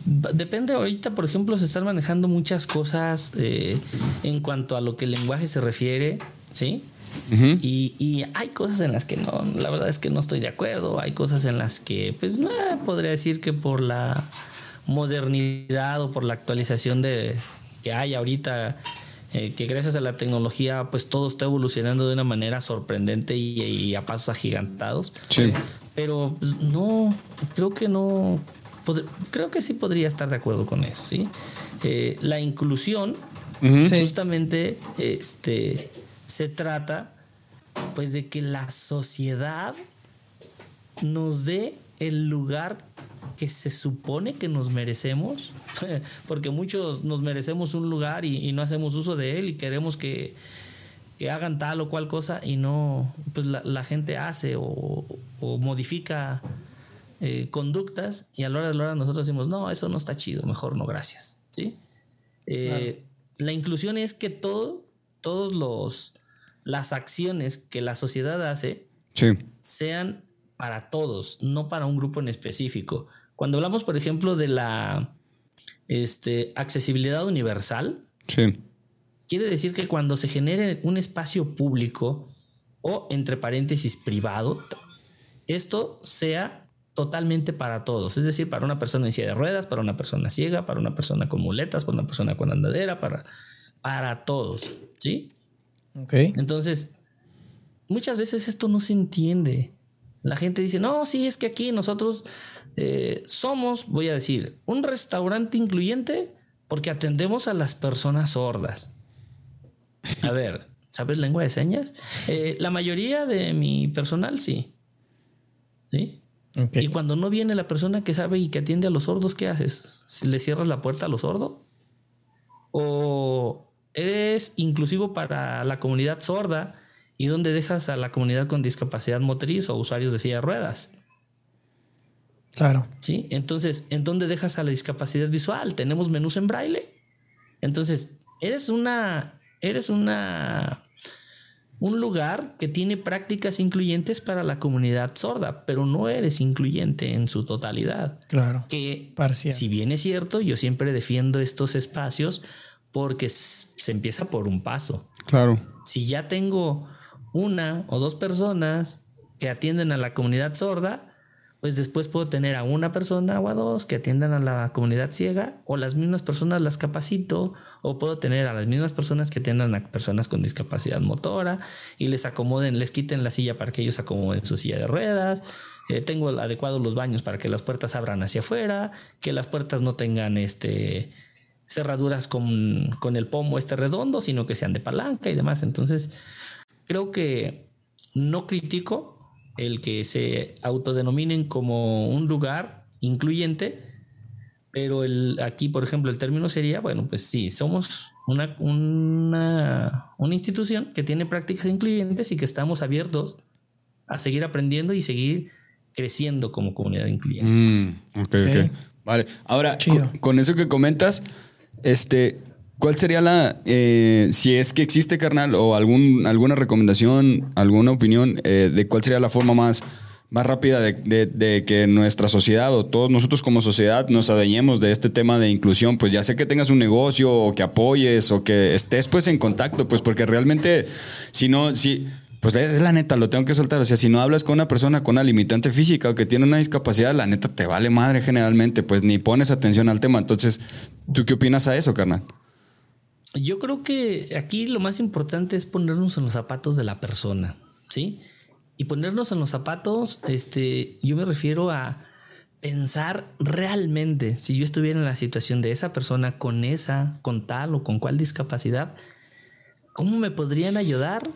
Speaker 1: depende ahorita, por ejemplo, se están manejando muchas cosas eh, en cuanto a lo que el lenguaje se refiere, ¿sí? y, y, hay cosas en las que no, la verdad es que no estoy de acuerdo, hay cosas en las que, pues, no, podría decir que por la modernidad o por la actualización de, que hay ahorita, eh, que gracias a la tecnología, pues todo está evolucionando de una manera sorprendente y, a pasos agigantados.
Speaker 3: Sí.
Speaker 1: Pero pues, no, creo que no, creo que sí podría estar de acuerdo con eso, ¿sí? Eh, la inclusión, justamente, este, se trata, pues, de que la sociedad nos dé el lugar que se supone que nos merecemos, (laughs) porque muchos nos merecemos un lugar y, no hacemos uso de él y queremos que, hagan tal o cual cosa y no, pues la, gente hace o, modifica eh, conductas y a la hora de la hora nosotros decimos, no, eso no está chido, mejor no, gracias. ¿Sí? Eh, la inclusión es que todo, todos los las acciones que la sociedad hace sean para todos, no para un grupo en específico. Cuando hablamos, por ejemplo, de la este, accesibilidad universal, quiere decir que cuando se genere un espacio público o, entre paréntesis, privado, esto sea totalmente para todos. Es decir, para una persona en silla de ruedas, para una persona ciega, para una persona con muletas, para una persona con andadera, para, para todos. ¿Sí?
Speaker 2: Ok.
Speaker 1: Entonces, muchas veces esto no se entiende. La gente dice, no, sí, es que aquí nosotros eh, somos, voy a decir, un restaurante incluyente porque atendemos a las personas sordas. A ver, ¿sabes lengua de señas? Eh, la mayoría de mi personal sí. ¿Sí? Y cuando no viene la persona que sabe y que atiende a los sordos, ¿qué haces? ¿Le cierras la puerta a los sordos? ¿O eres inclusivo para la comunidad sorda y dónde dejas a la comunidad con discapacidad motriz o usuarios de silla de ruedas?
Speaker 2: Claro.
Speaker 1: ¿Sí? Entonces, ¿en dónde dejas a la discapacidad visual? Tenemos menús en braille. Entonces, eres una, eres una, un lugar que tiene prácticas incluyentes para la comunidad sorda, pero no eres incluyente en su totalidad.
Speaker 2: Claro.
Speaker 1: Que,
Speaker 2: Parcial.
Speaker 1: si bien es cierto, yo siempre defiendo estos espacios porque se empieza por un paso.
Speaker 3: Claro.
Speaker 1: Si ya tengo una o dos personas que atienden a la comunidad sorda, pues después puedo tener a una persona o a dos que atiendan a la comunidad ciega o las mismas personas las capacito o puedo tener a las mismas personas que atiendan a personas con discapacidad motora y les acomoden, les quiten la silla para que ellos acomoden su silla de ruedas. Eh, tengo adecuados los baños para que las puertas abran hacia afuera, que las puertas no tengan este cerraduras con, con el pomo este redondo, sino que sean de palanca y demás. Entonces, creo que no critico el que se autodenominen como un lugar incluyente, pero el, aquí, por ejemplo, el término sería, bueno, pues sí, somos una, una, una institución que tiene prácticas incluyentes y que estamos abiertos a seguir aprendiendo y seguir creciendo como comunidad incluyente.
Speaker 3: Mm, ok, ok. Vale. Ahora, con, con, eso que comentas, este, ¿Cuál sería la, eh, si es que existe, carnal, o algún, alguna recomendación, alguna opinión eh, de cuál sería la forma más más rápida de, que nuestra sociedad o todos nosotros como sociedad nos adueñemos de este tema de inclusión, pues ya sé que tengas un negocio o que apoyes o que estés pues en contacto, pues porque realmente si no, si, pues es la neta, lo tengo que soltar, o sea, si no hablas con una persona con una limitante física o que tiene una discapacidad, la neta te vale madre generalmente, pues ni pones atención al tema. Entonces, ¿tú qué opinas a eso, carnal?
Speaker 1: Yo creo que aquí lo más importante es ponernos en los zapatos de la persona, ¿sí? Y ponernos en los zapatos, este, yo me refiero a pensar realmente, si yo estuviera en la situación de esa persona con esa, con tal o con cual discapacidad, ¿cómo me podrían ayudar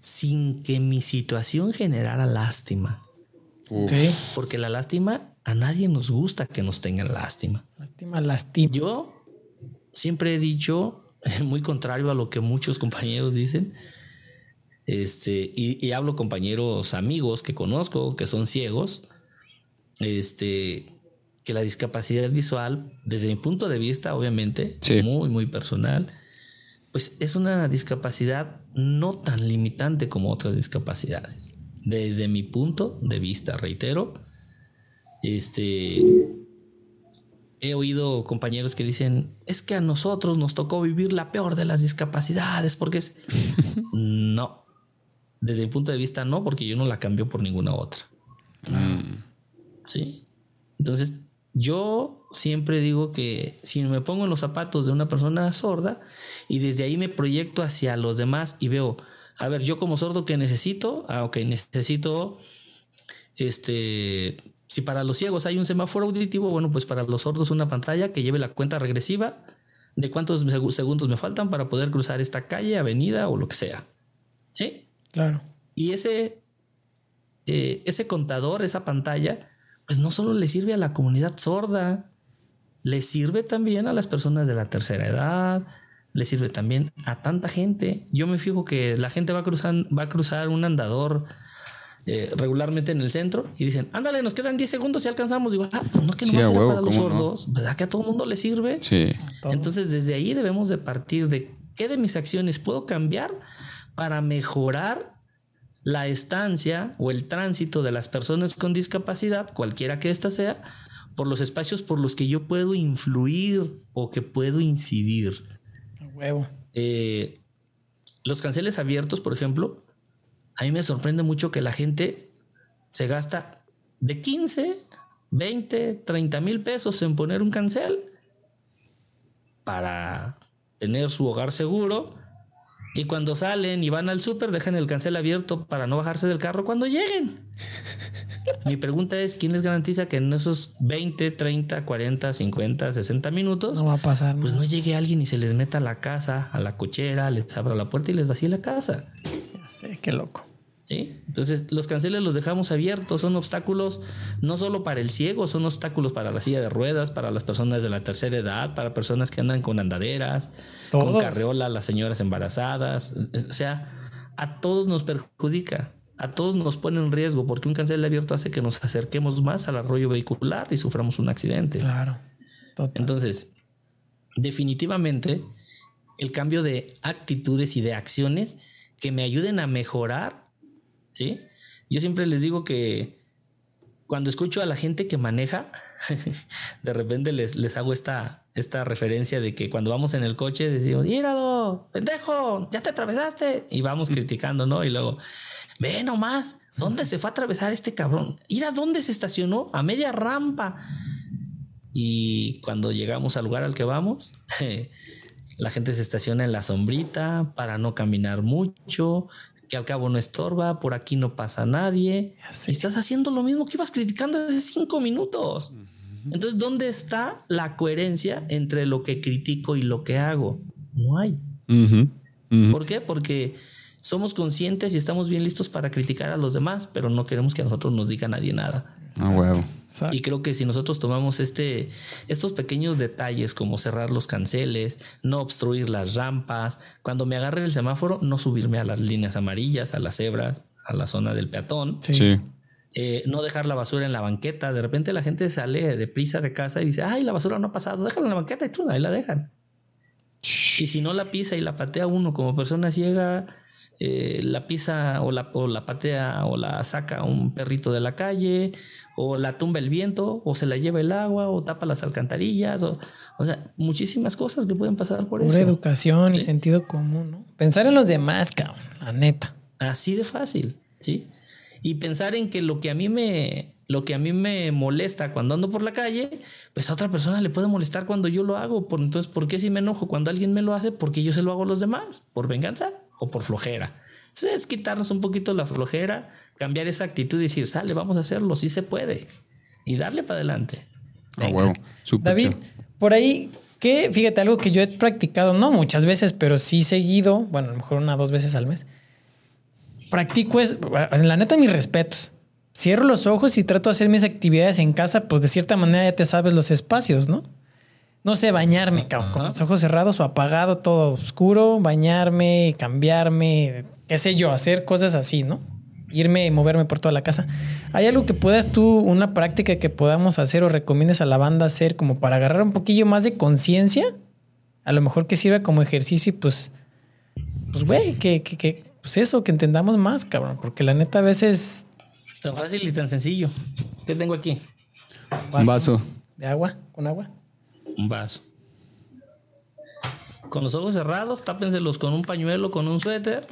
Speaker 1: sin que mi situación generara lástima? Porque la lástima, a nadie nos gusta que nos tengan lástima.
Speaker 2: Lástima, lástima.
Speaker 1: Yo siempre he dicho, (laughs) muy contrario a lo que muchos compañeros dicen, este, y, y hablo compañeros amigos que conozco que son ciegos, este, que la discapacidad visual, desde mi punto de vista, obviamente,
Speaker 3: Sí.
Speaker 1: muy, muy personal, pues es una discapacidad no tan limitante como otras discapacidades. Desde mi punto de vista, reitero, este, he oído compañeros que dicen, es que a nosotros nos tocó vivir la peor de las discapacidades, porque es... (laughs) no, desde mi punto de vista no, porque yo no la cambio por ninguna otra. Sí. Entonces, yo siempre digo que si me pongo en los zapatos de una persona sorda y desde ahí me proyecto hacia los demás y veo, a ver, yo como sordo, ¿qué necesito? Ah, ok, necesito, este, si para los ciegos hay un semáforo auditivo, bueno, pues para los sordos una pantalla que lleve la cuenta regresiva de cuántos seg- segundos me faltan para poder cruzar esta calle, avenida o lo que sea. ¿Sí?
Speaker 2: Claro.
Speaker 1: Y ese, eh, ese contador, esa pantalla, pues no solo le sirve a la comunidad sorda, le sirve también a las personas de la tercera edad, le sirve también a tanta gente. Yo me fijo que la gente va a cruzar, va a cruzar un andador eh, regularmente en el centro y dicen, ándale, nos quedan 10 segundos y alcanzamos. Digo, ah, pues no que
Speaker 3: Sí,
Speaker 1: no
Speaker 3: huevo,
Speaker 1: para los sordos, ¿verdad? Que a todo el mundo le sirve.
Speaker 3: Sí.
Speaker 1: Entonces, desde ahí debemos de partir de qué de mis acciones puedo cambiar para mejorar la estancia o el tránsito de las personas con discapacidad, cualquiera que ésta sea, por los espacios por los que yo puedo influir o que puedo incidir.
Speaker 2: Huevo.
Speaker 1: Eh, los canceles abiertos, por ejemplo, a mí me sorprende mucho que la gente se gasta de 15, 20, 30 mil pesos en poner un cancel para tener su hogar seguro. Y cuando salen y van al súper, dejan el cancel abierto para no bajarse del carro cuando lleguen. (laughs) Mi pregunta es, ¿quién les garantiza que en esos 20, 30, 40, 50, 60 minutos
Speaker 2: No va a pasar.
Speaker 1: pues no llegue alguien y se les meta a la casa, a la cochera, les abra la puerta y les vacíe la casa.
Speaker 2: Ya sé, qué loco.
Speaker 1: ¿Sí? Entonces, los canceles los dejamos abiertos, son obstáculos no solo para el ciego, son obstáculos para la silla de ruedas, para las personas de la tercera edad, para personas que andan con andaderas, con carreola, las señoras embarazadas. O sea, a todos nos perjudica. A todos nos pone en riesgo porque un cancel abierto hace que nos acerquemos más al arroyo vehicular y suframos un accidente.
Speaker 2: Claro. Total.
Speaker 1: Entonces, definitivamente, el cambio de actitudes y de acciones que me ayuden a mejorar, ¿sí? Yo siempre les digo que cuando escucho a la gente que maneja, (laughs) de repente les, les hago esta, esta referencia de que cuando vamos en el coche decimos, míralo, pendejo, ya te atravesaste. Y vamos criticando, ¿no? Y luego, ve nomás, ¿dónde se fue a atravesar este cabrón? Mira dónde se estacionó, a media rampa. Y cuando llegamos al lugar al que vamos, (laughs) la gente se estaciona en la sombrita para no caminar mucho, que al cabo no estorba, por aquí no pasa nadie. Y estás haciendo lo mismo que ibas criticando hace cinco minutos. Entonces, ¿dónde está la coherencia entre lo que critico y lo que hago? No hay. ¿Por qué? Porque somos conscientes y estamos bien listos para criticar a los demás, pero no queremos que a nosotros nos diga nadie nada.
Speaker 3: Ah, huevo.
Speaker 2: Exacto.
Speaker 1: Y creo que si nosotros tomamos este, estos pequeños detalles como cerrar los canceles, no obstruir las rampas, cuando me agarre el semáforo, no subirme a las líneas amarillas, a las cebras, a la zona del peatón,
Speaker 2: Sí.
Speaker 3: Sí.
Speaker 1: eh, no dejar la basura en la banqueta. De repente la gente sale deprisa de casa y dice, ay, la basura no ha pasado, déjala en la banqueta y tú ahí la dejan. Y si no la pisa y la patea uno como persona ciega, eh, la pisa o la, o la patea o la saca un perrito de la calle, o la tumba el viento, o se la lleva el agua, o tapa las alcantarillas, o, o sea, muchísimas cosas que pueden pasar por
Speaker 2: Pura
Speaker 1: eso.
Speaker 2: educación y sentido común, ¿no? Pensar en los demás, cabrón, la neta.
Speaker 1: Así de fácil, ¿sí? Y pensar en que lo que a mí me lo que a mí me molesta cuando ando por la calle, pues a otra persona le puede molestar cuando yo lo hago. Por, entonces, ¿por qué si me enojo cuando alguien me lo hace? Porque yo se lo hago a los demás, por venganza o por flojera. Entonces, es quitarnos un poquito la flojera, cambiar esa actitud y decir, sale, vamos a hacerlo, sí se puede. Y darle para adelante.
Speaker 3: Huevo. Súper
Speaker 2: David, por ahí, que fíjate, algo que yo he practicado, no muchas veces, pero sí seguido, bueno, a lo mejor una o dos veces al mes. Practico es, la neta, mis respetos. Cierro los ojos y trato de hacer mis actividades en casa, pues de cierta manera ya te sabes los espacios, ¿no? No sé, bañarme, cabrón, con los ojos cerrados o apagado, todo oscuro, bañarme, cambiarme, qué sé yo, hacer cosas así, ¿no? Irme y moverme por toda la casa. ¿Hay algo que puedas tú, una práctica que podamos hacer o recomiendes a la banda hacer como para agarrar un poquillo más de conciencia? A lo mejor que sirva como ejercicio y pues, pues güey, que, que, que, pues eso, que entendamos más, cabrón, porque la neta a veces...
Speaker 1: Tan fácil y tan sencillo. ¿Qué tengo aquí?
Speaker 3: Un vaso.
Speaker 2: ¿De agua? ¿Con agua?
Speaker 1: Un vaso. Con los ojos cerrados, tápenselos con un pañuelo, con un suéter.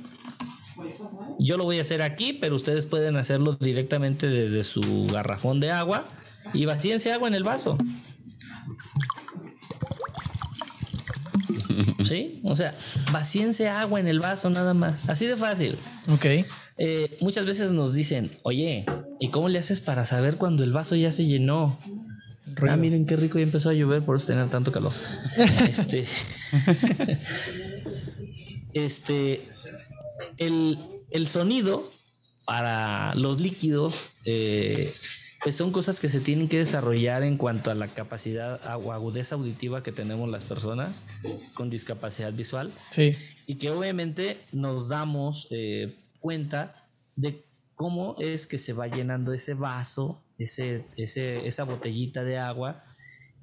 Speaker 1: Yo lo voy a hacer aquí, pero ustedes pueden hacerlo directamente desde su garrafón de agua y vacíense agua en el vaso. ¿Sí? O sea, vacíense agua en el vaso nada más. Así de fácil.
Speaker 2: Ok.
Speaker 1: Eh, muchas veces nos dicen, oye, ¿y cómo le haces para saber cuando el vaso ya se llenó? Ah, miren qué rico, ya empezó a llover por tener tanto calor. (laughs) este, (laughs) este, el, el sonido para los líquidos, eh, pues son cosas que se tienen que desarrollar en cuanto a la capacidad o agudeza auditiva que tenemos las personas con discapacidad visual
Speaker 2: Sí.
Speaker 1: y que obviamente nos damos eh, cuenta de cómo es que se va llenando ese vaso, ese, ese, esa botellita de agua,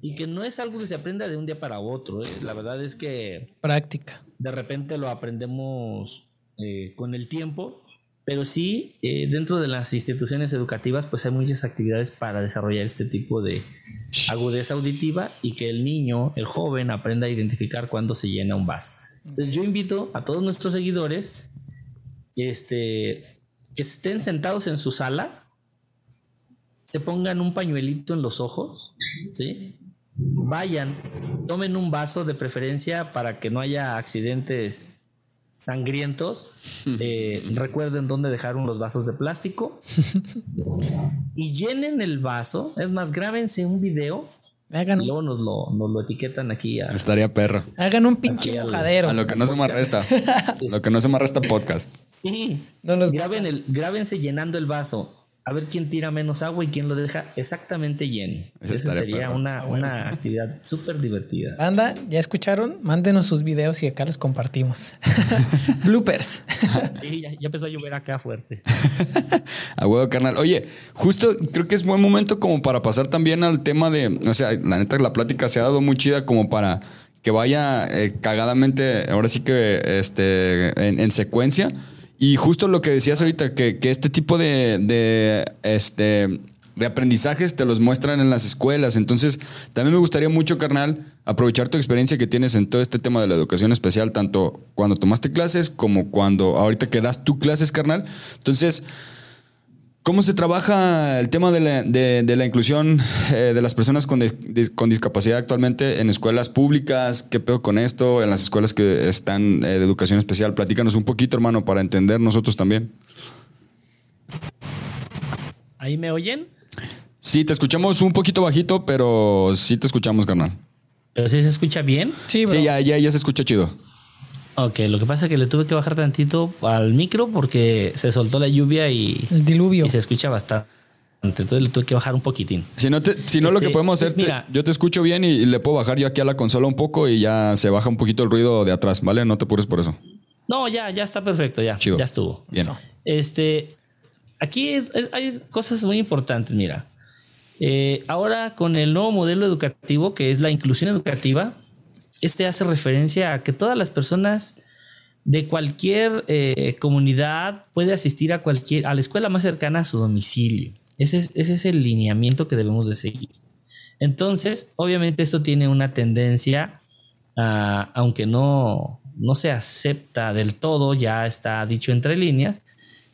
Speaker 1: y que no es algo que se aprenda de un día para otro. ¿eh? La verdad es que
Speaker 2: Práctica.
Speaker 1: de repente lo aprendemos eh, con el tiempo, pero sí eh, dentro de las instituciones educativas pues hay muchas actividades para desarrollar este tipo de agudeza auditiva y que el niño, el joven, aprenda a identificar cuándo se llena un vaso. Entonces yo invito a todos nuestros seguidores este, que estén sentados en su sala, se pongan un pañuelito en los ojos, ¿sí? Vayan, tomen un vaso de preferencia para que no haya accidentes sangrientos. (laughs) Eh, recuerden dónde dejaron los vasos de plástico (laughs) y llenen el vaso. Es más, grábense un video
Speaker 2: Hagan,
Speaker 1: y luego nos lo, nos lo etiquetan aquí a,
Speaker 3: Estaría perro.
Speaker 2: hagan un pinche mojadero.
Speaker 3: A lo que no se me resta. (laughs) lo que no se me resta podcast.
Speaker 1: Sí,
Speaker 2: No los-
Speaker 1: graben el, grábense llenando el vaso. A ver quién tira menos agua y quién lo deja exactamente lleno.
Speaker 3: Eso
Speaker 1: Esa sería
Speaker 3: perro.
Speaker 1: una, una actividad súper divertida.
Speaker 2: Banda, ¿ya escucharon? Mándenos sus videos y acá los compartimos. (laughs) Bloopers.
Speaker 1: Sí, ya, ya empezó a llover acá fuerte. (laughs)
Speaker 3: A huevo, carnal. Oye, justo creo que es buen momento como para pasar también al tema de, o sea, la neta la plática se ha dado muy chida como para que vaya eh, cagadamente, ahora sí que este, en, en secuencia. Y justo lo que decías ahorita, que, que este tipo de, de, este, de aprendizajes te los muestran en las escuelas. Entonces, también me gustaría mucho, carnal, aprovechar tu experiencia que tienes en todo este tema de la educación especial, tanto cuando tomaste clases como cuando ahorita que das tú clases, carnal. Entonces, ¿Cómo se trabaja el tema de la, de- de la inclusión eh, de las personas con, dis- dis- con discapacidad actualmente en escuelas públicas? ¿Qué pedo con esto? En las escuelas que están eh, de educación especial. Platícanos un poquito, hermano, para entender nosotros también.
Speaker 1: ¿Ahí me oyen?
Speaker 3: Sí, te escuchamos un poquito bajito, pero sí te escuchamos, carnal.
Speaker 1: ¿Pero si se escucha bien?
Speaker 2: Sí, bro.
Speaker 3: Sí, ya, ya, ya se escucha chido.
Speaker 1: Ok, lo que pasa es que le tuve que bajar tantito al micro porque se soltó la lluvia y,
Speaker 2: El diluvio.
Speaker 1: y se escucha bastante. Entonces le tuve que bajar un poquitín.
Speaker 3: Si no, te- si no lo
Speaker 1: Este,
Speaker 3: que podemos
Speaker 1: pues
Speaker 3: hacer, te-
Speaker 1: mira.
Speaker 3: yo te escucho bien y, y le puedo bajar yo aquí a la consola un poco y ya se baja un poquito el ruido de atrás, ¿vale? No te apures por eso.
Speaker 1: No, ya, ya está perfecto, ya.
Speaker 3: Chido.
Speaker 1: Ya estuvo.
Speaker 3: Bien.
Speaker 1: Este, aquí es- es- hay cosas muy importantes, mira. Eh, ahora con el nuevo modelo educativo, que es la inclusión educativa, este hace referencia a que todas las personas de cualquier eh, comunidad puede asistir a cualquier a la escuela más cercana a su domicilio. Ese es, ese es el lineamiento que debemos de seguir. Entonces, obviamente esto tiene una tendencia, a, aunque no, no se acepta del todo, ya está dicho entre líneas,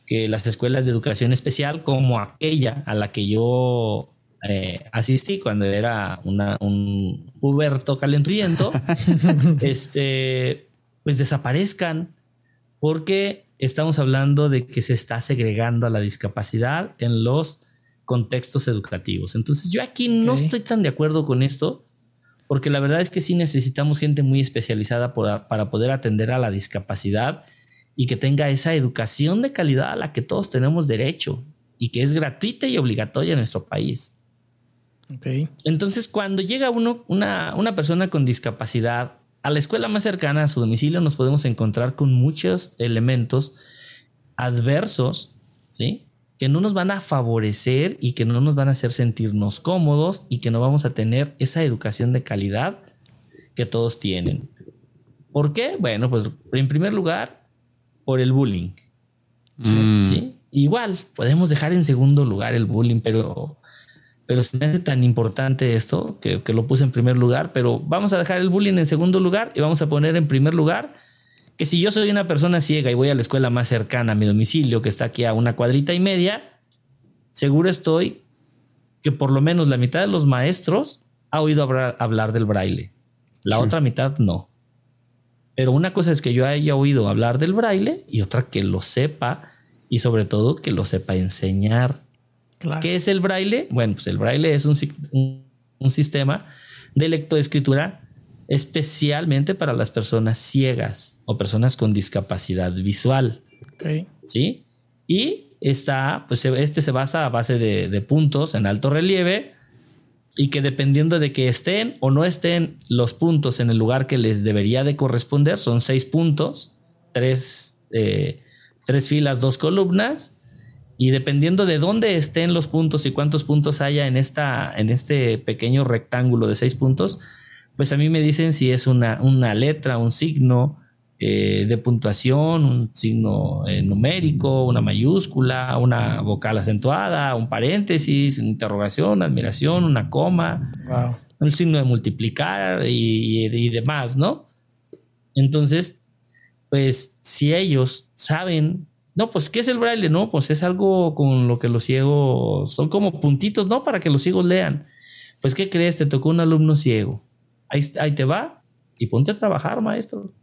Speaker 1: que las escuelas de educación especial, como aquella a la que yo eh, asistí cuando era un puberto calenturiento, (laughs) este, pues desaparezcan, porque estamos hablando de que se está segregando a la discapacidad en los contextos educativos. Entonces yo aquí no estoy tan de acuerdo con esto, porque la verdad es que sí necesitamos gente muy especializada para poder atender a la discapacidad y que tenga esa educación de calidad a la que todos tenemos derecho y que es gratuita y obligatoria en nuestro país. Entonces, cuando llega uno, una, una persona con discapacidad a la escuela más cercana a su domicilio, nos podemos encontrar con muchos elementos adversos, ¿sí? que no nos van a favorecer y que no nos van a hacer sentirnos cómodos y que no vamos a tener esa educación de calidad que todos tienen. ¿Por qué? Bueno, pues en primer lugar, por el bullying. Mm. Igual, podemos dejar en segundo lugar el bullying, pero, pero se me hace tan importante esto que, que lo puse en primer lugar, pero vamos a dejar el bullying en segundo lugar y vamos a poner en primer lugar que si yo soy una persona ciega y voy a la escuela más cercana a mi domicilio, que está aquí a una cuadrita y media, seguro estoy que por lo menos la mitad de los maestros ha oído hablar, del braille. La otra mitad no. Pero una cosa es que yo haya oído hablar del braille y otra que lo sepa y sobre todo que lo sepa enseñar. ¿Qué es el braille? Bueno, pues el braille es un, un, un sistema de lectoescritura especialmente para las personas ciegas o personas con discapacidad visual. ¿Sí? Y está, pues este se basa a base de, puntos en alto relieve y que dependiendo de que estén o no estén los puntos en el lugar que les debería de corresponder, son seis puntos, tres, eh, tres filas, dos columnas, y dependiendo de dónde estén los puntos y cuántos puntos haya en, esta, en este pequeño rectángulo de seis puntos, pues a mí me dicen si es una, una letra, un signo eh, de puntuación, un signo eh, numérico, una mayúscula, una vocal acentuada, un paréntesis, una interrogación, admiración, una coma, un signo de multiplicar y, y demás, ¿no? Entonces, pues si ellos saben no, pues, ¿qué es el braille? No, pues es algo con lo que los ciegos son como puntitos, ¿no? Para que los ciegos lean. Pues, ¿qué crees? Te tocó un alumno ciego. Ahí, te va y ponte a trabajar, maestro.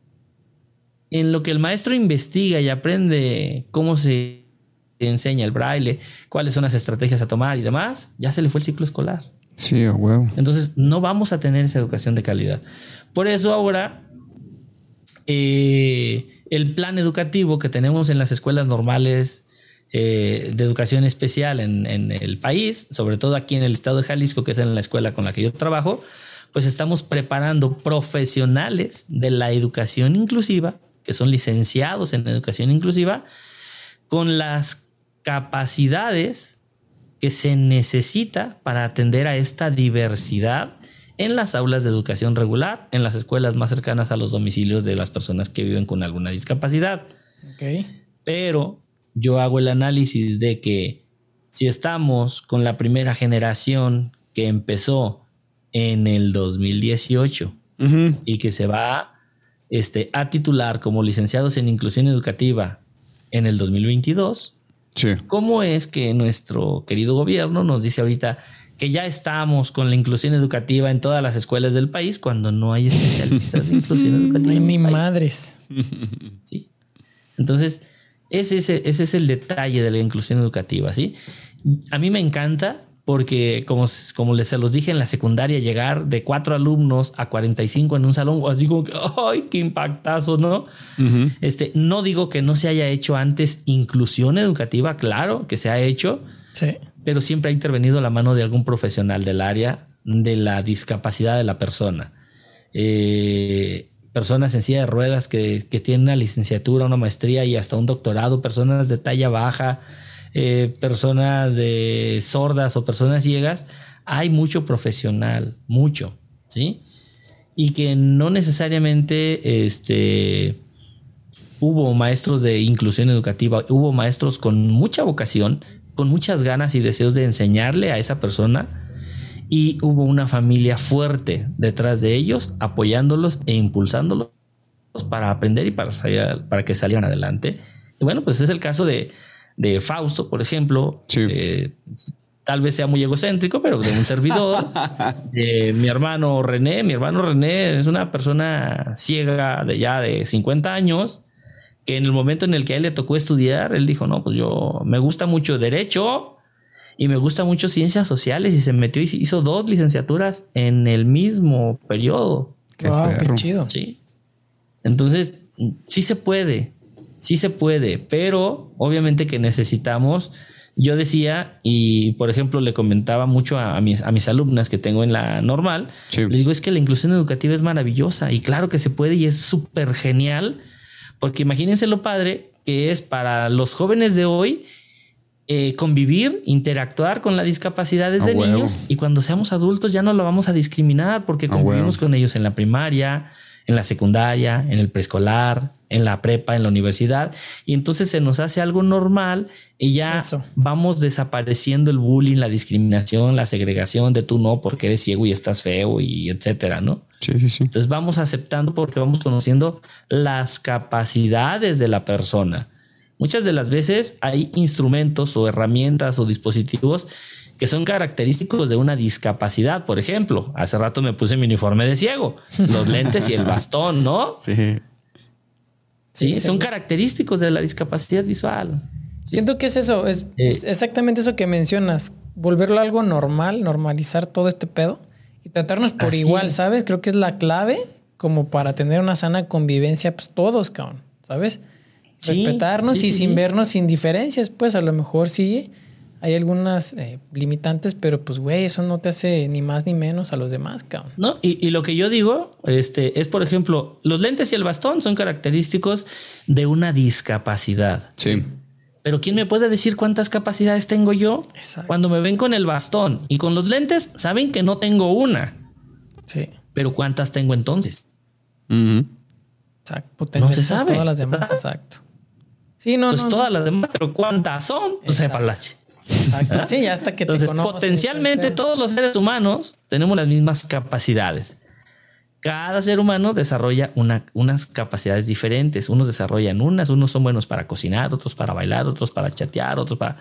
Speaker 1: En lo que el maestro investiga y aprende cómo se enseña el braille, cuáles son las estrategias a tomar y demás, ya se le fue el ciclo escolar.
Speaker 3: Sí, a huevo.
Speaker 1: Entonces, no vamos a tener esa educación de calidad. Por eso ahora, eh, el plan educativo que tenemos en las escuelas normales eh, de educación especial en, en, el país, sobre todo aquí en el estado de Jalisco, que es en la escuela con la que yo trabajo, pues estamos preparando profesionales de la educación inclusiva, que son licenciados en educación inclusiva, con las capacidades que se necesita para atender a esta diversidad en las aulas de educación regular, en las escuelas más cercanas a los domicilios de las personas que viven con alguna discapacidad. Pero yo hago el análisis de que si estamos con la primera generación que empezó en el 2018 y que se va este, a titular como licenciados en inclusión educativa en el 2022. ¿Cómo es que nuestro querido gobierno nos dice ahorita que ya estamos con la inclusión educativa en todas las escuelas del país cuando no hay especialistas de inclusión (laughs) educativa?
Speaker 2: No hay ni madres. (laughs)
Speaker 1: Sí. Entonces, ese es, el, ese es el detalle de la inclusión educativa, ¿sí? A mí me encanta porque como, como les se los dije en la secundaria, llegar de cuatro alumnos a 45 en un salón, así como que, ¡ay, qué impactazo! ¿no? este, no digo que no se haya hecho antes inclusión educativa, claro que se ha hecho, sí. Pero siempre ha intervenido la mano de algún profesional del área de la discapacidad de la persona. Eh, personas en silla de ruedas que, que tienen una licenciatura, una maestría y hasta un doctorado, personas de talla baja, eh, personas de sordas o personas ciegas, hay mucho profesional, mucho, ¿sí? Y que no necesariamente este, hubo maestros de inclusión educativa, hubo maestros con mucha vocación, con muchas ganas y deseos de enseñarle a esa persona y hubo una familia fuerte detrás de ellos, apoyándolos e impulsándolos para aprender y para, para que salieran adelante. Y bueno, pues es el caso de, de Fausto, por ejemplo. Eh, tal vez sea muy egocéntrico, pero de un servidor. de (laughs) mi hermano René. Mi hermano René es una persona ciega de ya de 50 años, que en el momento en el que a él le tocó estudiar, él dijo, no, pues yo me gusta mucho derecho y me gusta mucho ciencias sociales y se metió y hizo dos licenciaturas en el mismo periodo.
Speaker 2: Qué, qué chido.
Speaker 1: Sí. Entonces, sí se puede, sí se puede, pero obviamente que necesitamos yo decía, y por ejemplo le comentaba mucho a, mis, a mis alumnas que tengo en la normal, les digo, es que la inclusión educativa es maravillosa y claro que se puede y es súper genial, porque imagínense lo padre que es para los jóvenes de hoy eh, convivir, interactuar con las discapacidades de niños y cuando seamos adultos ya no lo vamos a discriminar porque convivimos con ellos en la primaria, en la secundaria, en el preescolar, en la prepa, en la universidad, y entonces se nos hace algo normal y ya vamos desapareciendo el bullying, la discriminación, la segregación de tú no porque eres ciego y estás feo y etcétera, ¿no?
Speaker 3: Sí, sí, sí.
Speaker 1: Entonces vamos aceptando porque vamos conociendo las capacidades de la persona. Muchas de las veces hay instrumentos o herramientas o dispositivos que son característicos de una discapacidad. Por ejemplo, hace rato me puse mi uniforme de ciego, los lentes y el (laughs) bastón, ¿no?
Speaker 3: Sí.
Speaker 1: Sí, son característicos de la discapacidad visual.
Speaker 2: Siento que es eso, es, exactamente eso que mencionas, volverlo algo normal, normalizar todo este pedo y tratarnos por igual, ¿sabes? Creo que es la clave como para tener una sana convivencia, pues todos, cabrón, ¿sabes? Respetarnos y sin vernos sin diferencias, pues a lo mejor sí hay algunas eh, limitantes, pero pues, güey, eso no te hace ni más ni menos a los demás, cabrón.
Speaker 1: No, y, lo que yo digo este, es, por ejemplo, los lentes y el bastón son característicos de una discapacidad.
Speaker 3: Sí.
Speaker 1: Pero ¿quién me puede decir cuántas capacidades tengo yo? Exacto. Cuando me ven con el bastón y con los lentes, saben que no tengo una.
Speaker 2: Sí.
Speaker 1: Pero ¿cuántas tengo entonces?
Speaker 2: Exacto. no se sabe. Todas las demás, exacto.
Speaker 1: Sí, no, pues todas las demás, pero ¿cuántas son? Pues palache.
Speaker 2: Exacto. (laughs) Sí, hasta que
Speaker 1: Entonces, potencialmente todos los seres humanos tenemos las mismas capacidades. Cada ser humano desarrolla unas capacidades diferentes. Unos desarrollan unas, unos son buenos para cocinar, otros para bailar, otros para chatear, otros para...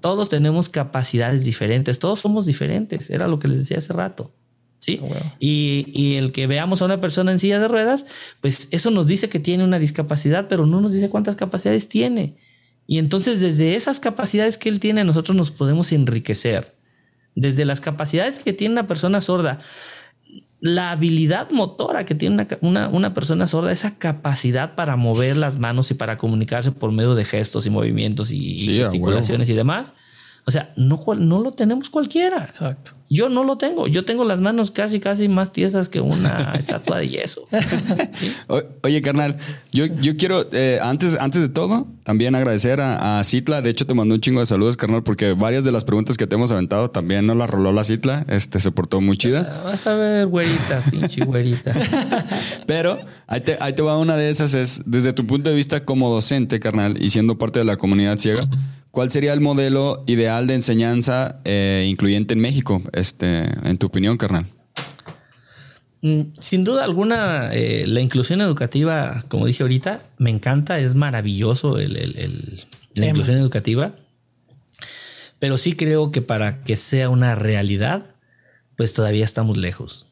Speaker 1: Todos tenemos capacidades diferentes, todos somos diferentes. Era lo que les decía hace rato. ¿Sí? Ah, y, y, el que veamos a una persona en silla de ruedas, pues eso nos dice que tiene una discapacidad, pero no nos dice cuántas capacidades tiene. Y entonces desde esas capacidades que él tiene, nosotros nos podemos enriquecer. Desde las capacidades que tiene una persona sorda, la habilidad motora que tiene una, una, persona sorda, esa capacidad para mover las manos y para comunicarse por medio de gestos y movimientos y, gesticulaciones y demás. O sea, no, no lo tenemos cualquiera.
Speaker 2: Exacto.
Speaker 1: Yo no lo tengo. Yo tengo las manos casi, casi más tiesas que una (laughs) estatua de yeso.
Speaker 3: oye, carnal, yo, yo quiero, eh, antes, antes de todo, también agradecer a, a, Citla. De hecho, te mandó un chingo de saludos, carnal, porque varias de las preguntas que te hemos aventado también no las roló la Citla. Este se portó muy chida.
Speaker 1: Vas a ver, güerita, pinche güerita. (laughs)
Speaker 3: Pero ahí te, ahí te va una de esas, es desde tu punto de vista como docente, carnal, y siendo parte de la comunidad ciega. ¿Cuál sería el modelo ideal de enseñanza eh, incluyente en México, este, en tu opinión, carnal?
Speaker 1: Mm, sin duda alguna, eh, la inclusión educativa, como dije ahorita, me encanta, es maravilloso la inclusión educativa, pero sí creo que para que sea una realidad, pues todavía estamos lejos.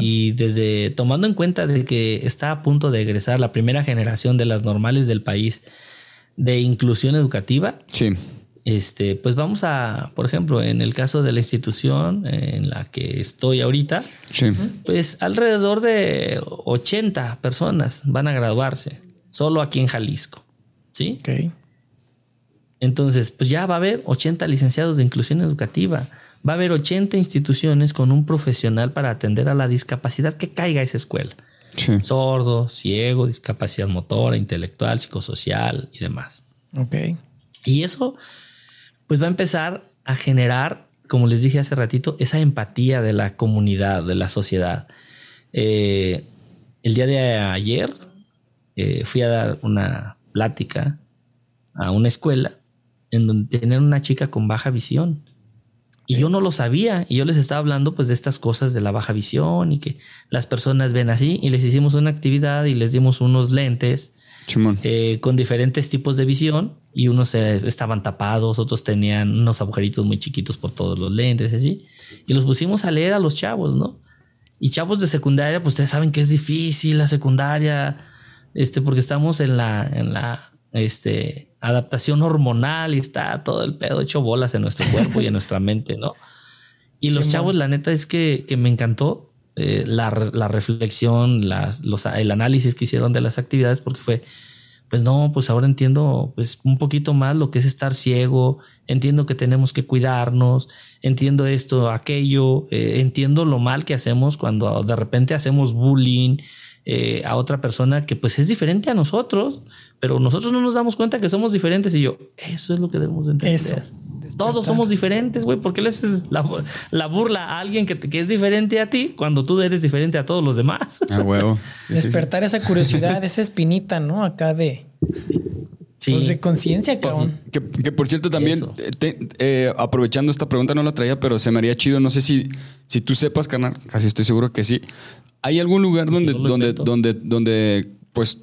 Speaker 1: Y desde tomando en cuenta de que está a punto de egresar la primera generación de las normales del país, de inclusión educativa.
Speaker 3: Sí.
Speaker 1: Este, pues vamos a, por ejemplo, en el caso de la institución en la que estoy ahorita,
Speaker 3: sí.
Speaker 1: pues alrededor de 80 personas van a graduarse, solo aquí en Jalisco. ¿Sí?
Speaker 2: Ok.
Speaker 1: Entonces, pues ya va a haber 80 licenciados de inclusión educativa. Va a haber 80 instituciones con un profesional para atender a la discapacidad que caiga a esa escuela. Sordo, ciego, discapacidad motora, intelectual, psicosocial y demás.
Speaker 2: Ok.
Speaker 1: Y eso, pues va a empezar a generar, como les dije hace ratito, esa empatía de la comunidad, de la sociedad. Eh, el día de ayer eh, fui a dar una plática a una escuela en donde tenían una chica con baja visión. Y yo no lo sabía. Y yo les estaba hablando pues de estas cosas de la baja visión y que las personas ven así. Y les hicimos una actividad y les dimos unos lentes eh, con diferentes tipos de visión. Y unos eh, estaban tapados, otros tenían unos agujeritos muy chiquitos por todos los lentes, así. Y los pusimos a leer a los chavos, ¿no? Y chavos de secundaria, pues ustedes saben que es difícil la secundaria, este, porque estamos en la, en la este, adaptación hormonal y está todo el pedo hecho bolas en nuestro cuerpo y en nuestra mente, ¿no? Y los chavos, la neta es que, me encantó eh, la, reflexión, las, los, el análisis que hicieron de las actividades, porque fue, pues no, pues ahora entiendo pues un poquito más lo que es estar ciego, entiendo que tenemos que cuidarnos, entiendo esto, aquello, eh, entiendo lo mal que hacemos cuando de repente hacemos bullying eh, a otra persona que pues es diferente a nosotros, pero nosotros no nos damos cuenta que somos diferentes y yo, eso es lo que debemos entender. Eso. Todos somos diferentes, güey. ¿Por qué le haces la, burla a alguien que, que, es diferente a ti cuando tú eres diferente a todos los demás?
Speaker 3: A huevo. (laughs)
Speaker 2: Despertar esa curiosidad, esa espinita, ¿no? Acá de. Sí. Pues de conciencia, cabrón.
Speaker 3: Que, por cierto, también, eh, aprovechando esta pregunta, no la traía, pero se me haría chido. No sé si, si tú sepas, canal, casi estoy seguro que sí. ¿Hay algún lugar donde, donde, donde, donde, pues,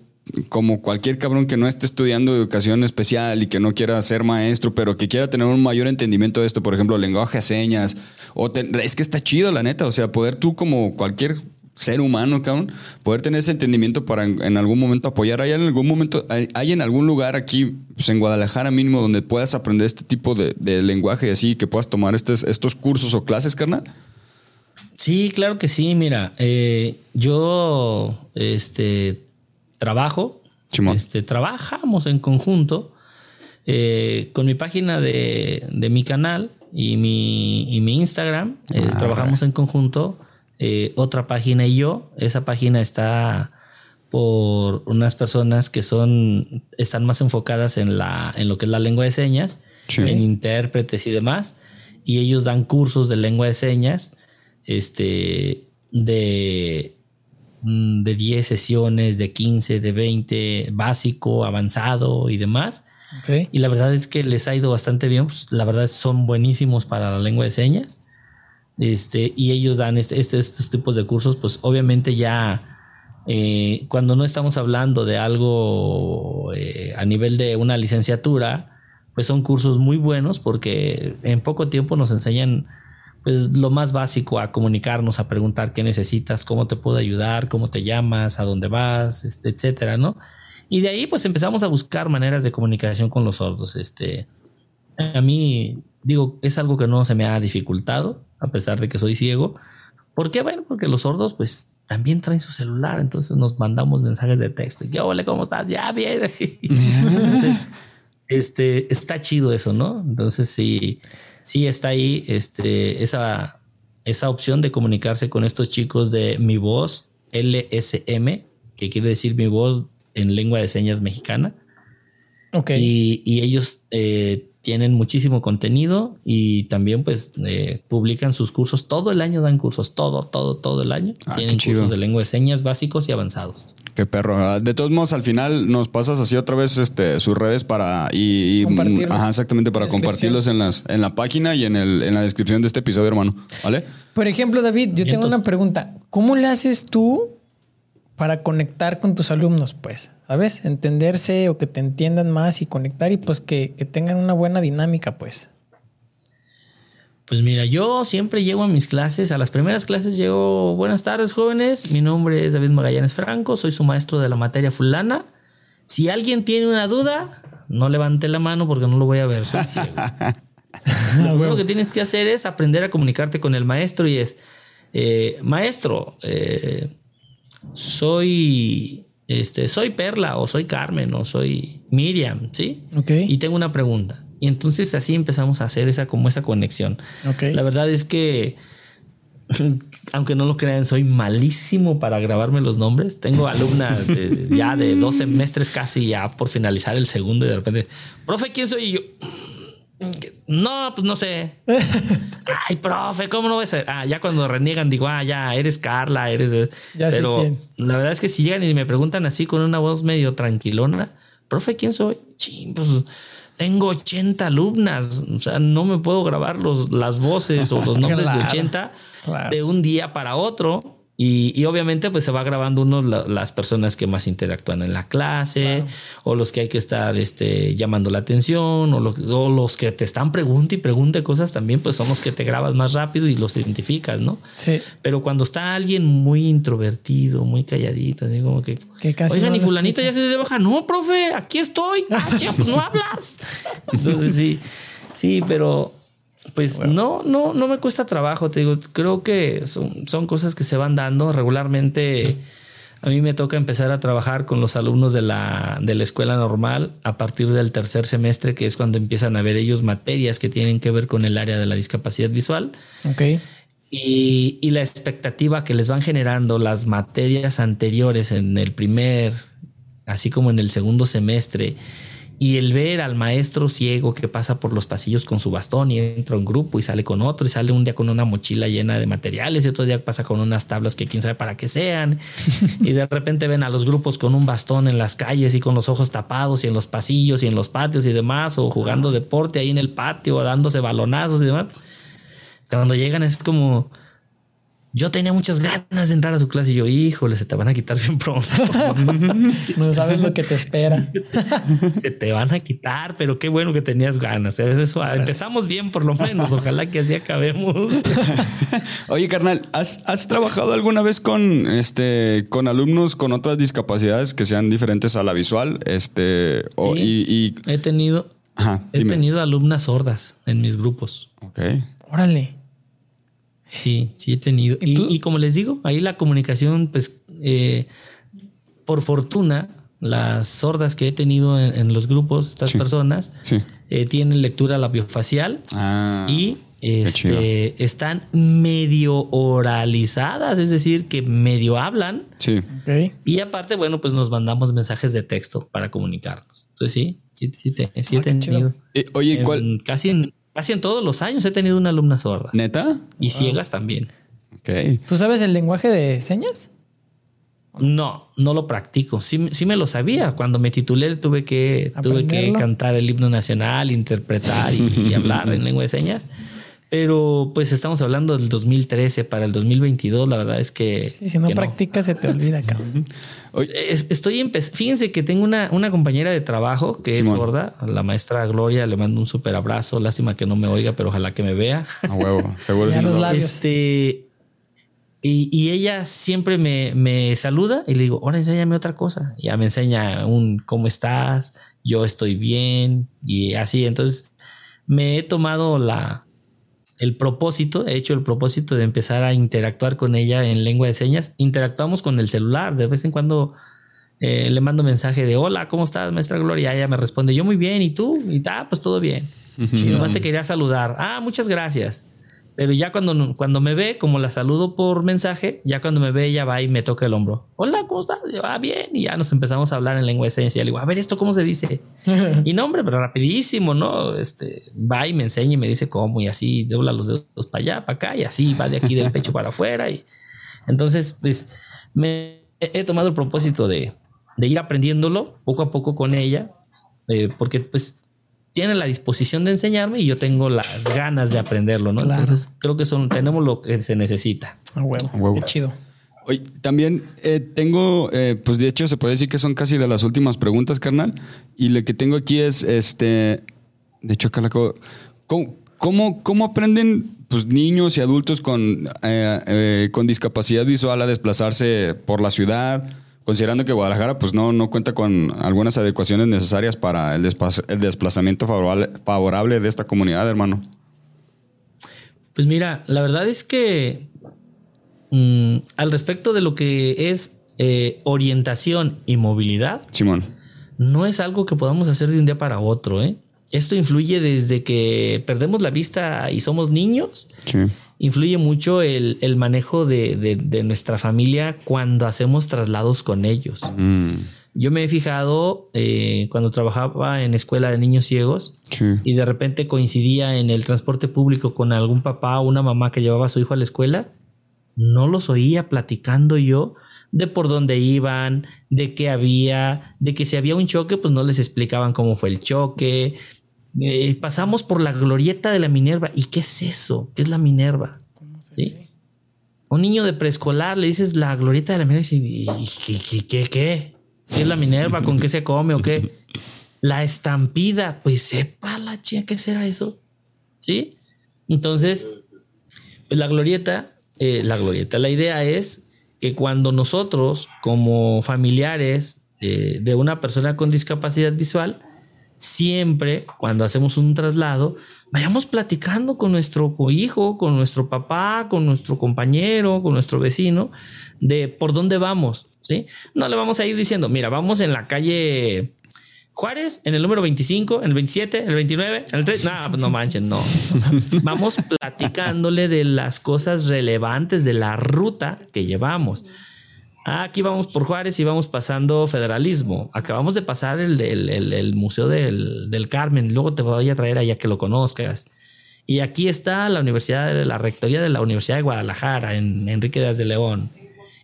Speaker 3: como cualquier cabrón que no esté estudiando educación especial y que no quiera ser maestro, pero que quiera tener un mayor entendimiento de esto, por ejemplo, lenguaje de señas, o es que está chido, la neta, o sea, poder tú como cualquier ser humano, cabrón, poder tener ese entendimiento para en, algún momento apoyar. ¿Hay en algún momento, hay, en algún lugar aquí, pues en Guadalajara mínimo, donde puedas aprender este tipo de, lenguaje y así, que puedas tomar estos, estos cursos o clases, carnal?
Speaker 1: Sí, claro que sí. Mira, eh, yo este, trabajo, este, trabajamos en conjunto eh, con mi página de, mi canal y mi, mi Instagram. Eh, ah, trabajamos en conjunto. otra página y yo. Esa página está por unas personas que son están más enfocadas en la en lo que es la lengua de señas, en intérpretes y demás. Y ellos dan cursos de lengua de señas este, de, de 10 sesiones, de 15, de 20, básico, avanzado y demás. Y la verdad es que les ha ido bastante bien. Pues, la verdad son buenísimos para la lengua de señas. Este, y ellos dan este, este estos tipos de cursos, pues obviamente ya eh, cuando no estamos hablando de algo eh, a nivel de una licenciatura, pues son cursos muy buenos porque en poco tiempo nos enseñan pues lo más básico a comunicarnos, a preguntar qué necesitas, cómo te puedo ayudar, cómo te llamas, a dónde vas, este, etcétera, ¿no? Y de ahí pues empezamos a buscar maneras de comunicación con los sordos. Este, a mí, digo, es algo que no se me ha dificultado, a pesar de que soy ciego. ¿Por qué? Bueno, porque los sordos pues también traen su celular, entonces nos mandamos mensajes de texto. ¿Qué hola, cómo estás? Ya bien. (laughs) entonces, este, está chido eso, ¿no? Entonces, sí sí está ahí este, esa, esa opción de comunicarse con estos chicos de Mi Voz LSM, que quiere decir Mi Voz en lengua de señas mexicana.
Speaker 2: Ok.
Speaker 1: Y, y ellos eh, tienen muchísimo contenido y también pues eh, publican sus cursos. Todo el año dan cursos, todo, todo, todo el año. Ah, tienen cursos de lengua de señas básicos y avanzados.
Speaker 3: Qué perro. De todos modos, al final nos pasas así otra vez este, sus redes para y, ajá, exactamente para compartirlos en las en la página y en el en la descripción de este episodio, hermano. ¿Vale?
Speaker 2: Por ejemplo, David, yo tengo una pregunta. ¿Cómo le haces tú para conectar con tus alumnos, pues, ¿sabes? Entenderse o que te entiendan más y conectar y pues que, tengan una buena dinámica, pues.
Speaker 1: Pues mira, yo siempre llego a mis clases, a las primeras clases llego, buenas tardes jóvenes, mi nombre es David Magallanes Franco, soy su maestro de la materia fulana. Si alguien tiene una duda, no levante la mano porque no lo voy a ver, soy ciego. (laughs) lo primero que tienes que hacer es aprender a comunicarte con el maestro y es, eh, maestro, eh, soy, este, soy Perla o soy Carmen o soy Miriam, ¿sí?
Speaker 2: Ok.
Speaker 1: Y tengo una pregunta. Y entonces así empezamos a hacer esa como esa conexión.
Speaker 2: Okay.
Speaker 1: La verdad es que aunque no lo crean, soy malísimo para grabarme los nombres. Tengo alumnas ya de dos (laughs) semestres casi ya por finalizar el segundo y de repente, profe, ¿quién soy? Y yo, no, pues no sé. (laughs) Ay, profe, ¿cómo no voy a ser? Ah, ya cuando reniegan digo, ah, ya, eres Carla, eres...
Speaker 2: Ya
Speaker 1: Pero la verdad es que si llegan y me preguntan así con una voz medio tranquilona, profe, ¿quién soy? Ching, pues tengo 80 alumnas, o sea, no me puedo grabar los, las voces o los nombres de
Speaker 2: Claro,
Speaker 1: 80
Speaker 2: claro.
Speaker 1: de un día para otro. Y, y obviamente pues se va grabando uno la- las personas que más interactúan en la clase o los que hay que estar este, llamando la atención o, lo- o los que te están pregunte y pregunte cosas también pues son los que te grabas más rápido y los identificas, ¿no?
Speaker 2: Sí.
Speaker 1: Pero cuando está alguien muy introvertido, muy calladito, así como que,
Speaker 2: Que casi
Speaker 1: oigan,
Speaker 2: no
Speaker 1: y fulanito
Speaker 2: escucha".
Speaker 1: ya se de baja. No, profe, aquí estoy. Ah, pues no hablas. (laughs) Entonces sí, sí, pero pues no, no, no me cuesta trabajo. Te digo, creo que son, son cosas que se van dando regularmente. A mí me toca empezar a trabajar con los alumnos de la, de la escuela normal a partir del tercer semestre, que es cuando empiezan a ver ellos materias que tienen que ver con el área de la discapacidad visual.
Speaker 2: Ok.
Speaker 1: Y, y la expectativa que les van generando las materias anteriores en el primer, así como en el segundo semestre, y el ver al maestro ciego que pasa por los pasillos con su bastón y entra un grupo y sale con otro y sale un día con una mochila llena de materiales y otro día pasa con unas tablas que quién sabe para qué sean. (laughs) Y de repente ven a los grupos con un bastón en las calles y con los ojos tapados y en los pasillos y en los patios y demás o jugando deporte ahí en el patio o dándose balonazos y demás. Cuando llegan es como yo tenía muchas ganas de entrar a su clase y yo, híjole, se te van a quitar bien pronto. (laughs)
Speaker 2: No sabes lo que te espera.
Speaker 1: se te van a quitar, pero qué bueno que tenías ganas. Es eso. Empezamos bien por lo menos. Ojalá que así acabemos. (laughs)
Speaker 3: Oye, carnal, ¿has, has trabajado alguna vez con este con alumnos con otras discapacidades que sean diferentes a la visual? Este, o-
Speaker 1: Sí.
Speaker 3: y, y-
Speaker 1: He tenido,
Speaker 3: ajá,
Speaker 1: he tenido alumnas sordas en mis grupos.
Speaker 3: Ok.
Speaker 2: Órale.
Speaker 1: Sí, sí he tenido.
Speaker 2: ¿Y
Speaker 1: Y, como les digo, ahí la comunicación, pues, eh, por fortuna, las sordas que he tenido en, en los grupos, estas
Speaker 3: Sí.
Speaker 1: personas,
Speaker 3: Sí.
Speaker 1: eh, tienen lectura labiofacial
Speaker 3: Ah.
Speaker 1: y este, están medio oralizadas, es decir, que medio hablan.
Speaker 3: Sí.
Speaker 1: Y aparte, bueno, pues nos mandamos mensajes de texto para comunicarnos. Entonces sí, sí, sí, te- sí he
Speaker 2: Ah,
Speaker 1: tenido.
Speaker 3: Eh, oye,
Speaker 1: en-
Speaker 3: ¿cuál?
Speaker 1: casi, en, casi en todos los años he tenido una alumna sorda.
Speaker 3: ¿Neta?
Speaker 1: Y ciegas también.
Speaker 3: Ok.
Speaker 2: ¿Tú sabes el lenguaje de señas?
Speaker 1: No, no lo practico. Sí, sí me lo sabía. Cuando me titulé tuve que, tuve que cantar el himno nacional, interpretar y, y hablar en lengua de señas. Pero pues estamos hablando del 2013 para el 2022. La verdad es que...
Speaker 2: Sí, si no practicas se te olvida, (laughs) cabrón.
Speaker 1: Estoy Fíjense que tengo una, una compañera de trabajo que
Speaker 3: Simón.
Speaker 1: es sorda, la maestra Gloria. Le mando un súper abrazo. Lástima que no me oiga, pero ojalá que me vea.
Speaker 3: a huevo, seguro (laughs) sí.
Speaker 2: los labios.
Speaker 1: Este, y, y ella siempre me, me saluda y le digo, ahora enséñame otra cosa. Ya me enseña un cómo estás, yo estoy bien y así. Entonces me he tomado la, el propósito, he hecho el propósito de empezar a interactuar con ella en lengua de señas. Interactuamos con el celular. De vez en cuando eh, le mando mensaje de hola, ¿cómo estás, maestra Gloria? Ella me responde, yo muy bien. ¿Y tú? Y ah, pues todo bien. Y nomás te quería saludar. Ah, muchas gracias. Pero ya cuando, cuando me ve, como la saludo por mensaje, ya cuando me ve, ella va y me toca el hombro. Hola, ¿cómo estás? Yo, ah, bien. Y ya nos empezamos a hablar en lengua. Y le digo, a ver, ¿esto cómo se dice? (laughs) y no, hombre, pero rapidísimo, ¿no? Este, va y me enseña y me dice cómo y así, dobla los dedos para allá, para acá y así, va de aquí del pecho para afuera. Y entonces, pues, me he he tomado el propósito de, de ir aprendiéndolo poco a poco con ella, eh, porque pues tiene la disposición de enseñarme y yo tengo las ganas de aprenderlo, ¿no?
Speaker 2: Claro.
Speaker 1: Entonces creo que son, tenemos lo que se necesita.
Speaker 2: A huevo.
Speaker 3: A huevo.
Speaker 2: Qué chido.
Speaker 3: Oye, también eh, tengo, eh, pues de hecho se puede decir que son casi de las últimas preguntas, carnal. Y lo que tengo aquí es, este, de hecho acá la ¿cómo, cómo, cómo aprenden pues, niños y adultos con, eh, eh, con discapacidad visual a desplazarse por la ciudad? Considerando que Guadalajara pues no, no cuenta con algunas adecuaciones necesarias para el, despa- el desplazamiento favorable, favorable de esta comunidad, hermano.
Speaker 1: Pues mira, la verdad es que mm, al respecto de lo que es eh, orientación y movilidad,
Speaker 3: Simón.
Speaker 1: no es algo que podamos hacer de un día para otro. ¿eh? Esto influye desde que perdemos la vista y somos niños.
Speaker 3: Sí.
Speaker 1: Influye mucho el, el manejo de, de- de nuestra familia cuando hacemos traslados con ellos.
Speaker 3: Mm,
Speaker 1: Yo me he fijado eh, cuando trabajaba en escuela de niños ciegos
Speaker 3: sí.
Speaker 1: y de repente coincidía en el transporte público con algún papá o una mamá que llevaba a su hijo a la escuela, no los oía platicando yo de por dónde iban, de qué había, de que si había un choque, pues no les explicaban cómo fue el choque. Eh, pasamos por la glorieta de la Minerva. ¿Y qué es eso? ¿Qué es la Minerva? ¿Sí? Un niño de preescolar le dices la glorieta de la Minerva y dice, ¿qué, qué, qué, qué? es la Minerva? ¿Con qué se come o qué? (laughs) La estampida, pues sepa la chica, ¿qué será eso? ¿Sí? Entonces, pues la glorieta, eh, la glorieta, la idea es que cuando nosotros, como familiares eh, de una persona con discapacidad visual, siempre cuando hacemos un traslado, vayamos platicando con nuestro hijo, con nuestro papá, con nuestro compañero, con nuestro vecino, de por dónde vamos, ¿sí? No le vamos a ir diciendo, mira, vamos en la calle Juárez, en el número 25, en el 27, en el 29, en el 3. No, pues no manchen, no. Vamos platicándole de las cosas relevantes de la ruta que llevamos. Ah, aquí vamos por Juárez y vamos pasando federalismo. Acabamos de pasar el, el, Museo del, Carmen. Luego te voy a traer allá que lo conozcas. Y aquí está la Universidad, la Rectoría de la Universidad de Guadalajara, en Enrique Díaz de León.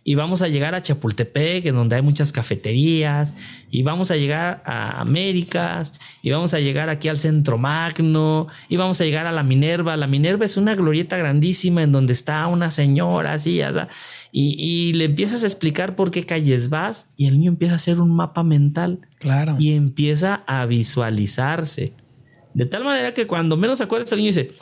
Speaker 1: Y vamos a llegar a Chapultepec, en donde hay muchas cafeterías. Y vamos a llegar a Américas. Y vamos a llegar aquí al Centro Magno. Y vamos a llegar a la Minerva. La Minerva es una glorieta grandísima en donde está una señora así. Y, le empiezas a explicar por qué calles vas y el niño empieza a hacer un mapa mental.
Speaker 2: Claro.
Speaker 1: Y empieza a visualizarse. De tal manera que cuando menos acuerdas el niño dice,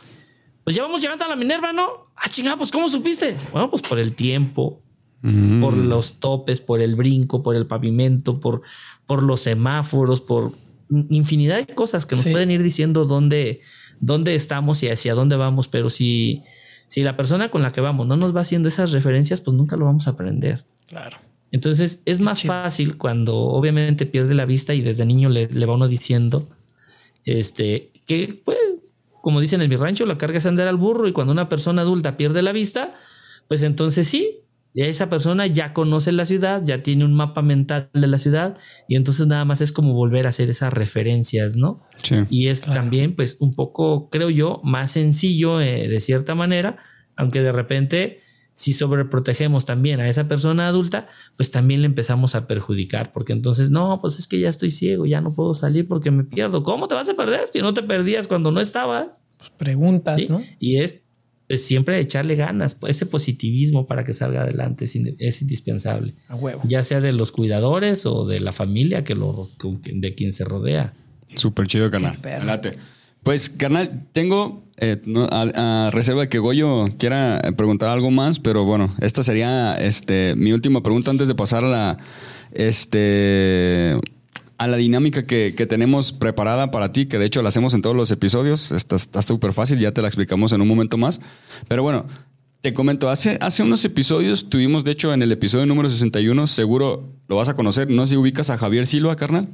Speaker 1: pues ya vamos llegando a la Minerva, ¿no? Ah, chingada, pues ¿cómo supiste? Bueno, pues por el tiempo, mm. por los topes, por el brinco, por el pavimento, por, por los semáforos, por infinidad de cosas que nos pueden ir diciendo dónde, dónde estamos y hacia dónde vamos, pero si si la persona con la que vamos no nos va haciendo esas referencias, pues nunca lo vamos a aprender.
Speaker 2: Claro.
Speaker 1: Entonces es más fácil cuando obviamente pierde la vista y desde niño le, va uno diciendo este, que, pues, como dicen en mi rancho, la carga es andar al burro y cuando una persona adulta pierde la vista, pues entonces sí, esa persona ya conoce la ciudad, ya tiene un mapa mental de la ciudad y entonces nada más es como volver a hacer esas referencias, ¿no? y es también pues un poco, creo yo, más sencillo eh, de cierta manera, aunque de repente si sobreprotegemos también a esa persona adulta, pues también le empezamos a perjudicar, porque entonces, no, pues es que ya estoy ciego, ya no puedo salir porque me pierdo. ¿Cómo te vas a perder si no te perdías cuando no estabas?
Speaker 2: Pues preguntas, ¿no?
Speaker 1: Y es pues, siempre echarle ganas, pues, ese positivismo para que salga adelante es, indispensable.
Speaker 2: A huevo.
Speaker 1: Ya sea de los cuidadores o de la familia que lo, de quien se rodea.
Speaker 3: Súper chido, carnal. Pues, carnal, tengo eh, a, reserva de que Goyo quiera preguntar algo más, pero bueno, esta sería este, mi última pregunta antes de pasar a la. Este a la dinámica que, tenemos preparada para ti, que de hecho la hacemos en todos los episodios. Está súper fácil, ya te la explicamos en un momento más. Pero bueno, te comento, hace, hace unos episodios tuvimos, de hecho, en el episodio número 61, seguro lo vas a conocer. No sé si ubicas a Javier Silva, carnal.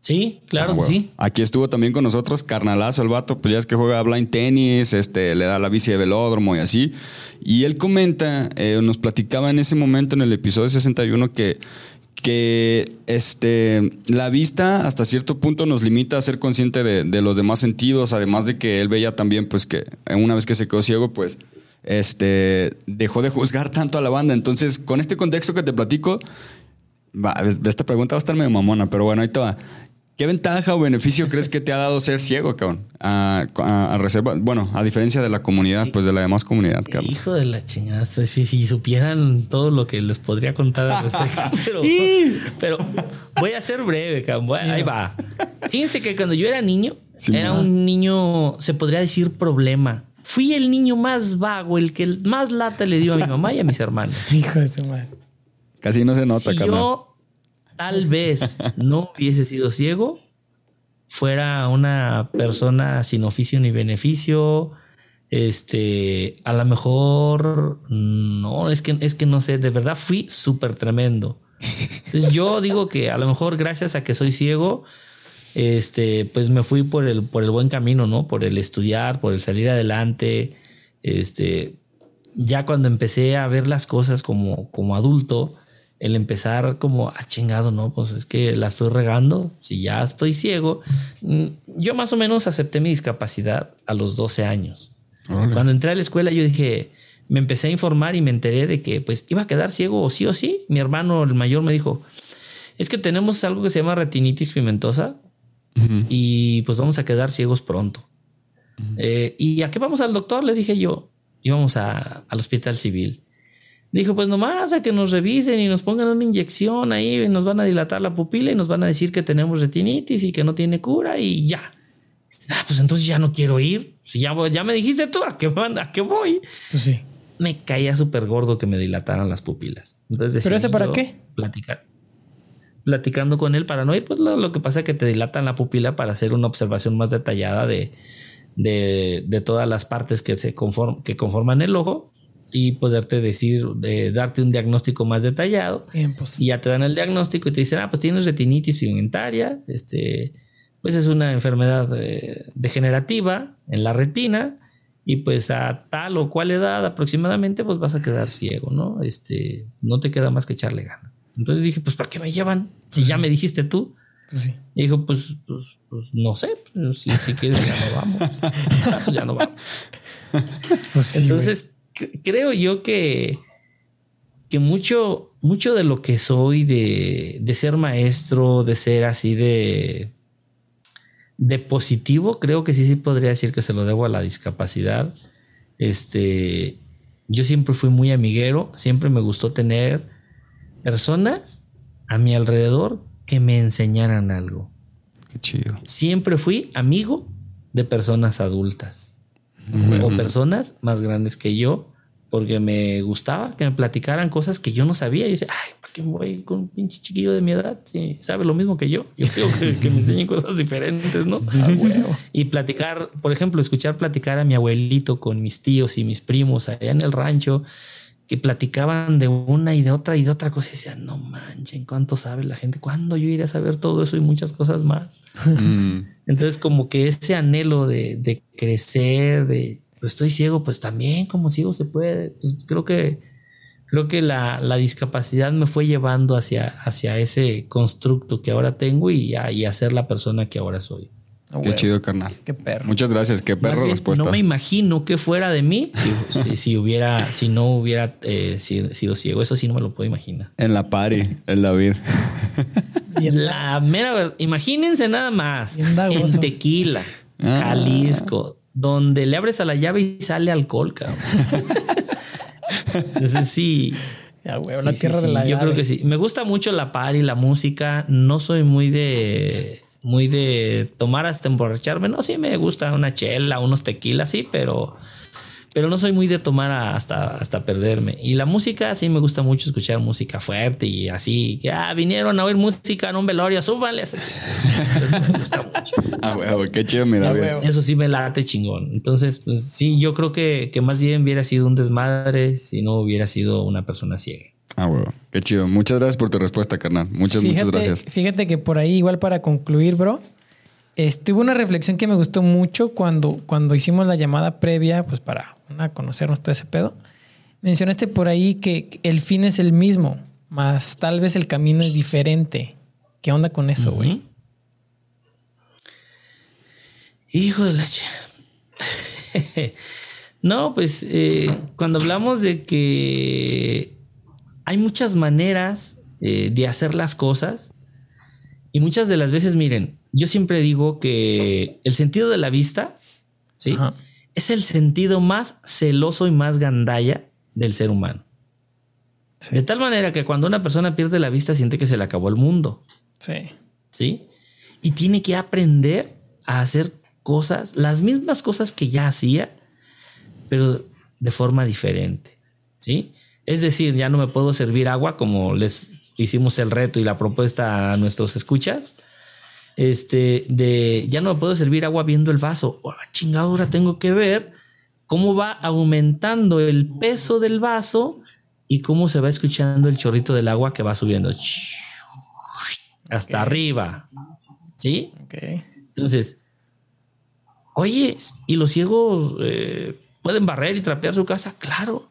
Speaker 1: Sí, claro ah, sí.
Speaker 3: Aquí estuvo también con nosotros, carnalazo el vato, pues ya es que juega blind tenis, este, le da la bici de velódromo y así. Y él comenta, eh, nos platicaba en ese momento en el episodio 61 que que este, la vista hasta cierto punto nos limita a ser consciente de, los demás sentidos, además de que él veía también pues que una vez que se quedó ciego pues este, dejó de juzgar tanto a la banda. Entonces con este contexto que te platico, esta pregunta va a estar medio mamona, pero bueno, ahí te va. ¿Qué ventaja o beneficio crees que te ha dado ser ciego, cabrón? A, reserva, bueno, a diferencia de la comunidad, pues de la demás comunidad, cabrón.
Speaker 1: Hijo de la chingada, si, si supieran todo lo que les podría contar al respecto. (laughs) pero, voy a ser breve, cabrón. ahí va. Fíjense que cuando yo era niño, era un niño, se podría decir problema. Fui el niño más vago, el que más lata le dio a mi mamá y a mis hermanos.
Speaker 2: Hijo de su madre.
Speaker 3: Casi no se nota,
Speaker 1: si tal vez no hubiese sido ciego, fuera una persona sin oficio ni beneficio, este, a lo mejor, no, es que, es que no sé, de verdad fui súper tremendo. yo digo que a lo mejor gracias a que soy ciego, este, pues me fui por el, por el buen camino, ¿no? Por el estudiar, por el salir adelante, este, ya cuando empecé a ver las cosas como, como adulto, el empezar como, a ah, chingado, no, pues es que la estoy regando, si ya estoy ciego. Mm, yo más o menos acepté mi discapacidad a los 12 años. Cuando entré a la escuela yo dije, me empecé a informar y me enteré de que pues iba a quedar ciego o sí o sí. Mi hermano, el mayor, me dijo, es que tenemos algo que se llama retinitis pigmentosa y pues vamos a quedar ciegos pronto. Eh, ¿Y a qué vamos al doctor? Le dije yo. Íbamos a, al hospital civil. Dijo, pues nomás a que nos revisen y nos pongan una inyección ahí, y nos van a dilatar la pupila y nos van a decir que tenemos retinitis y que no tiene cura y ya. Ah, pues entonces ya no quiero ir. Si ya, ya me dijiste tú, ¿a qué, ¿a qué voy?
Speaker 2: Pues sí.
Speaker 1: Me caía súper gordo que me dilataran las pupilas. Entonces
Speaker 2: ¿Pero ese para qué?
Speaker 1: Platicar. Platicando con él para no ir, pues lo, que pasa es que te dilatan la pupila para hacer una observación más detallada de, de, de todas las partes que, se conform, que conforman el ojo y poderte decir, de darte un diagnóstico más detallado.
Speaker 2: Tiempos.
Speaker 1: Y ya te dan el diagnóstico y te dicen, ah, pues tienes retinitis pigmentaria, este, pues es una enfermedad eh, degenerativa en la retina y pues a tal o cual edad aproximadamente pues vas a quedar ciego, ¿no? Este, no te queda más que echarle ganas. Entonces dije, pues ¿para qué me llevan? Si ya me dijiste tú.
Speaker 2: Pues sí.
Speaker 1: Y dijo, pues, pues, pues no sé, pues, si, si, quieres ya no vamos. pues (laughs) (laughs) ya no vamos.
Speaker 2: Pues sí,
Speaker 1: Entonces, creo yo que, que mucho, mucho de lo que soy de, de ser maestro, de ser así de, de positivo, creo que sí, sí podría decir que se lo debo a la discapacidad. Este, yo siempre fui muy amiguero, siempre me gustó tener personas a mi alrededor que me enseñaran algo.
Speaker 3: Qué chido.
Speaker 1: Siempre fui amigo de personas adultas o personas más grandes que yo porque me gustaba que me platicaran cosas que yo no sabía. Y yo decía, ay, ¿para qué voy con un pinche chiquillo de mi edad? Si sabe lo mismo que yo. Yo (laughs) creo que, me enseñen cosas diferentes, ¿no? Ah, y platicar, por ejemplo, escuchar platicar a mi abuelito con mis tíos y mis primos allá en el rancho que platicaban de una y de otra y de otra cosa y decían, no manchen, ¿cuánto sabe la gente? ¿Cuándo yo iré a saber todo eso y muchas cosas más? Mm. (laughs) Entonces como que ese anhelo de, de crecer, de pues estoy ciego, pues también como ciego se puede. Pues creo que creo que la, la, discapacidad me fue llevando hacia, hacia ese constructo que ahora tengo y a, y a ser la persona que ahora soy.
Speaker 3: Oh, qué chido, carnal.
Speaker 2: Qué perro.
Speaker 3: Muchas gracias. Qué perro
Speaker 1: bien,
Speaker 3: respuesta.
Speaker 1: No me imagino que fuera de mí si, si, si hubiera, si no hubiera eh, sido ciego. Eso sí no me lo puedo imaginar.
Speaker 3: En la party, el David.
Speaker 1: la mera imagínense nada más. En tequila, ah. Jalisco, donde le abres a la llave y sale alcohol, cabrón. Entonces sí.
Speaker 2: Ya, la tierra de la
Speaker 1: Yo creo que sí. Me gusta mucho la y la música. No soy muy de muy de tomar hasta emborracharme. No, sí me gusta una chela, unos tequilas, sí, pero pero no soy muy de tomar hasta, hasta perderme. Y la música, sí me gusta mucho escuchar música fuerte y así, que ah, vinieron a oír música en un velorio, súbanle. Eso me gusta mucho. (laughs)
Speaker 3: Ah, güey, qué chido me da.
Speaker 1: Eso sí me late chingón. Entonces, pues sí, yo creo que, que más bien hubiera sido un desmadre si no hubiera sido una persona ciega.
Speaker 3: Ah, huevo. Qué chido. Muchas gracias por tu respuesta, carnal. Muchas, muchas gracias.
Speaker 2: Fíjate que por ahí, igual para concluir, bro, Estuvo una reflexión que me gustó mucho cuando, cuando hicimos la llamada previa, pues para una, conocernos todo ese pedo. Mencionaste por ahí que el fin es el mismo, más tal vez el camino es diferente. ¿Qué onda con eso, güey?
Speaker 1: Hijo de la (laughs) No, pues eh, cuando hablamos de que hay muchas maneras eh, de hacer las cosas y muchas de las veces, miren, yo siempre digo que el sentido de la vista, ¿sí? Es el sentido más celoso y más gandalla del ser humano. De tal manera que cuando una persona pierde la vista siente que se le acabó el mundo.
Speaker 2: Sí.
Speaker 1: ¿Sí? Y tiene que aprender a hacer cosas, las mismas cosas que ya hacía, pero de forma diferente. ¿Sí? Es decir, ya no me puedo servir agua como les hicimos el reto y la propuesta a nuestros escuchas este, de ya no me puedo servir agua viendo el vaso. Oh, chingado, ahora tengo que ver cómo va aumentando el peso del vaso y cómo se va escuchando el chorrito del agua que va subiendo hasta arriba. ¿Sí? Entonces, oye, ¿y los ciegos eh, pueden barrer y trapear su casa? Claro.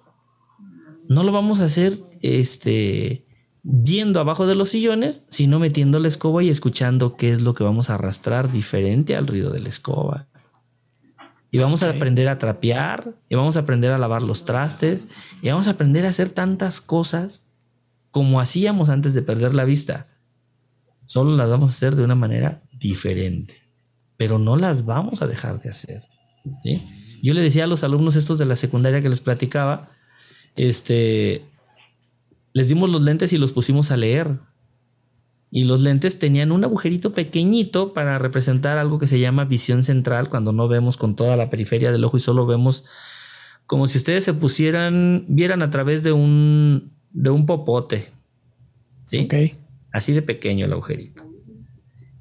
Speaker 1: No lo vamos a hacer este viendo abajo de los sillones, sino metiendo la escoba y escuchando qué es lo que vamos a arrastrar diferente al ruido de la escoba. Y vamos a aprender a trapear, y vamos a aprender a lavar los trastes, y vamos a aprender a hacer tantas cosas como hacíamos antes de perder la vista. Solo las vamos a hacer de una manera diferente, pero no las vamos a dejar de hacer. ¿sí? Yo le decía a los alumnos estos de la secundaria que les platicaba, este, les dimos los lentes y los pusimos a leer. Y los lentes tenían un agujerito pequeñito para representar algo que se llama visión central, cuando no vemos con toda la periferia del ojo y solo vemos como si ustedes se pusieran, vieran a través de un, de un popote. ¿Sí? Así de pequeño el agujerito.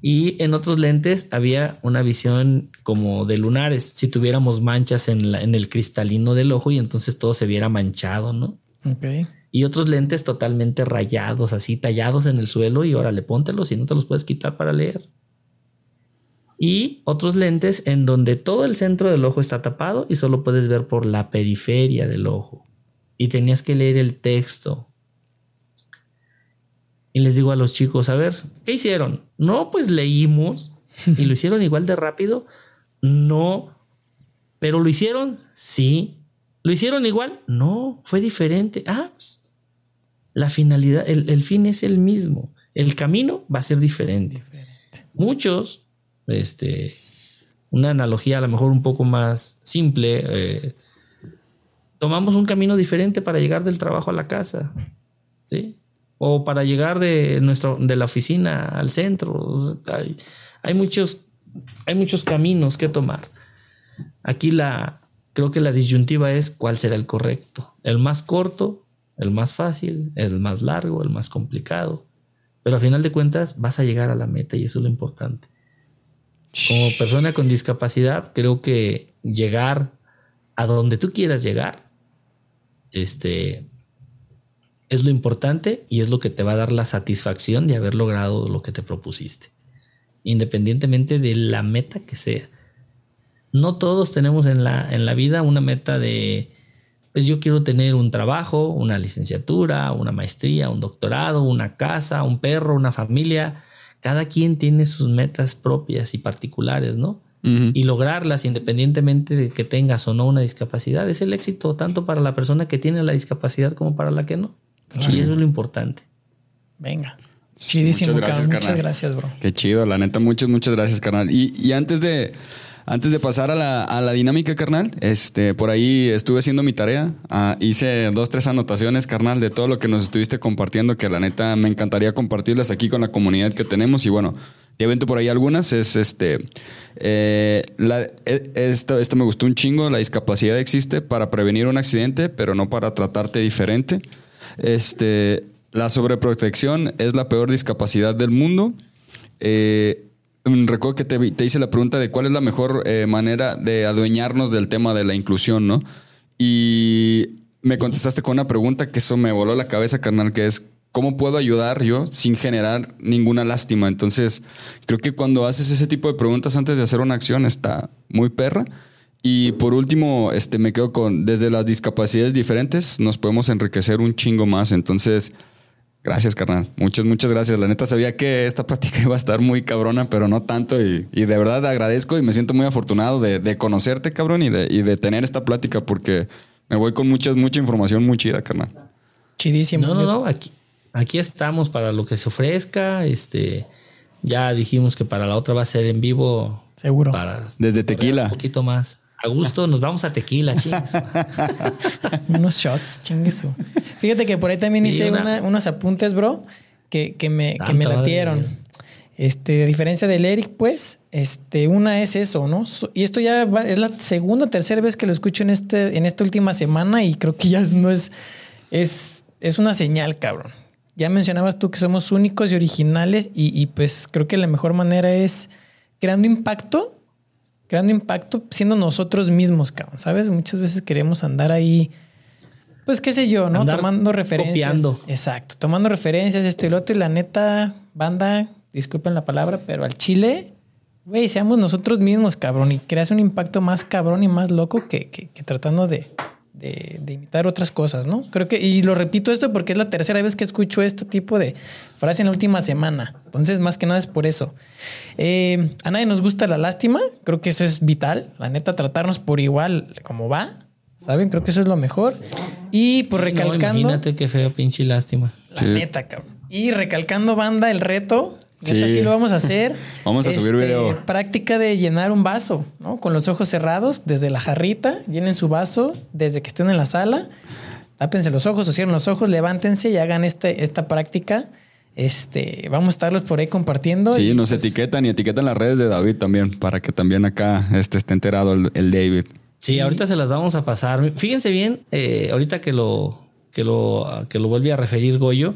Speaker 1: Y en otros lentes había una visión como de lunares, si tuviéramos manchas en, la- en el cristalino del ojo y entonces todo se viera manchado, ¿no?
Speaker 2: Ok.
Speaker 1: Y otros lentes totalmente rayados, así tallados en el suelo y órale, póntelos y no te los puedes quitar para leer. Y otros lentes en donde todo el centro del ojo está tapado y solo puedes ver por la periferia del ojo. Y tenías que leer el texto. Y les digo a los chicos, a ver, ¿qué hicieron? No, pues leímos y lo hicieron igual de rápido. No, pero lo hicieron, sí. ¿Lo hicieron igual? No, fue diferente. Ah, pues, la finalidad, el, el fin es el mismo. El camino va a ser diferente. Muchos, este, una analogía a lo mejor un poco más simple, eh, tomamos un camino diferente para llegar del trabajo a la casa, ¿sí? O para llegar de, nuestro, de la oficina al centro. Hay, hay muchos, hay muchos caminos que tomar. Aquí la, creo que la disyuntiva es cuál será el correcto. El más corto, el más fácil, el más largo, el más complicado. Pero a final de cuentas vas a llegar a la meta y eso es lo importante. Como persona con discapacidad, creo que llegar a donde tú quieras llegar, este, es lo importante y es lo que te va a dar la satisfacción de haber logrado lo que te propusiste, independientemente de la meta que sea. No todos tenemos en la, en la vida una meta de, pues yo quiero tener un trabajo, una licenciatura, una maestría, un doctorado, una casa, un perro, una familia. Cada quien tiene sus metas propias y particulares, ¿no? Y lograrlas independientemente de que tengas o no una discapacidad es el éxito tanto para la persona que tiene la discapacidad como para la que no. Y eso es lo importante.
Speaker 2: Venga. Chidísimo,
Speaker 3: Muchas gracias,
Speaker 2: cabrón. Muchas
Speaker 3: carnal.
Speaker 2: gracias, bro.
Speaker 3: Qué chido, la neta, muchas, muchas gracias, carnal. Y, y antes de. Antes de pasar a la, a la dinámica, carnal, este, por ahí estuve haciendo mi tarea. Ah, hice dos, tres anotaciones, carnal, de todo lo que nos estuviste compartiendo, que la neta me encantaría compartirlas aquí con la comunidad que tenemos. Y bueno, ya vente por ahí algunas. Es este. eh, la- esto, esto me gustó un chingo. La discapacidad existe para prevenir un accidente, pero no para tratarte diferente. Este, la sobreprotección es la peor discapacidad del mundo. Eh, mm, recuerdo que te, hice la pregunta de cuál es la mejor eh, manera de adueñarnos del tema de la inclusión, ¿no? Y me contestaste con una pregunta que eso me voló la cabeza, carnal, que es ¿cómo puedo ayudar yo sin generar ninguna lástima? Entonces, creo que cuando haces ese tipo de preguntas antes de hacer una acción está muy perra. Y por último, este, me quedo con, desde las discapacidades diferentes, nos podemos enriquecer un chingo más. Entonces, gracias, carnal. Muchas, muchas gracias. La neta sabía que esta plática (laughs) iba a estar muy cabrona, pero no tanto. Y, y de verdad agradezco y me siento muy afortunado de, de conocerte, cabrón, y de, y de tener esta plática porque me voy con muchas, mucha información muy chida, carnal.
Speaker 2: Chidísimo.
Speaker 1: No, no, no, aquí, aquí estamos para lo que se ofrezca. Este, ya dijimos que para la otra va a ser en vivo.
Speaker 2: Seguro.
Speaker 1: Para
Speaker 3: Desde Tequila.
Speaker 1: Un poquito más. A gusto, nos vamos a tequila, chicos. (laughs)
Speaker 2: Unos shots, chingue su. Fíjate que por ahí también
Speaker 1: Sí,
Speaker 2: hice
Speaker 1: una-
Speaker 2: una- unos apuntes, bro, que, que me, que me latieron.
Speaker 1: Dios.
Speaker 2: Este, a diferencia del Eric, pues, este, una es eso, ¿no? Y esto ya va- es la segunda o tercera vez que lo escucho en este, en esta última semana y creo que ya no es, es, es una señal, cabrón. Ya mencionabas tú que somos únicos y originales y, y pues creo que la mejor manera es creando impacto, creando impacto siendo nosotros mismos, cabrón, ¿sabes? Muchas veces queremos andar ahí, pues qué sé yo, ¿no?
Speaker 1: Andar
Speaker 2: tomando referencias.
Speaker 1: copiando.
Speaker 2: Exacto, tomando referencias, esto y lo otro. Y la neta, banda, disculpen la palabra, pero al chile, güey, seamos nosotros mismos, cabrón. Y creas un impacto más cabrón y más loco que, que- que tratando de, de, de imitar otras cosas, ¿no? Creo que, y lo repito esto porque es la tercera vez que escucho este tipo de frase en la última semana. Entonces, más que nada es por eso. Eh, a nadie nos gusta la lástima. Creo que eso es vital. La neta, tratarnos por igual como va. ¿Saben? Creo que eso es lo mejor. Y por
Speaker 1: Sí, no,
Speaker 2: recalcando.
Speaker 1: imagínate qué feo, pinche lástima.
Speaker 2: La
Speaker 3: Sí.
Speaker 2: neta, cabrón. Y recalcando, banda, el reto.
Speaker 3: Sí.
Speaker 2: sí lo vamos a hacer. (laughs)
Speaker 3: Vamos a subir video.
Speaker 2: Práctica de llenar un vaso, ¿no? Con los ojos cerrados, desde la jarrita, llenen su vaso, desde que estén en la sala. Tápense los ojos o cierren los ojos, levántense y hagan este, esta práctica. Este, vamos a estarlos por ahí compartiendo.
Speaker 3: Sí,
Speaker 2: y,
Speaker 3: nos
Speaker 2: pues,
Speaker 3: etiquetan y etiquetan las redes de David también, para que también acá este, esté enterado el, el David.
Speaker 1: Sí, ahorita se las vamos a pasar. Fíjense bien, eh, ahorita que lo, que lo, que lo vuelve a referir Goyo,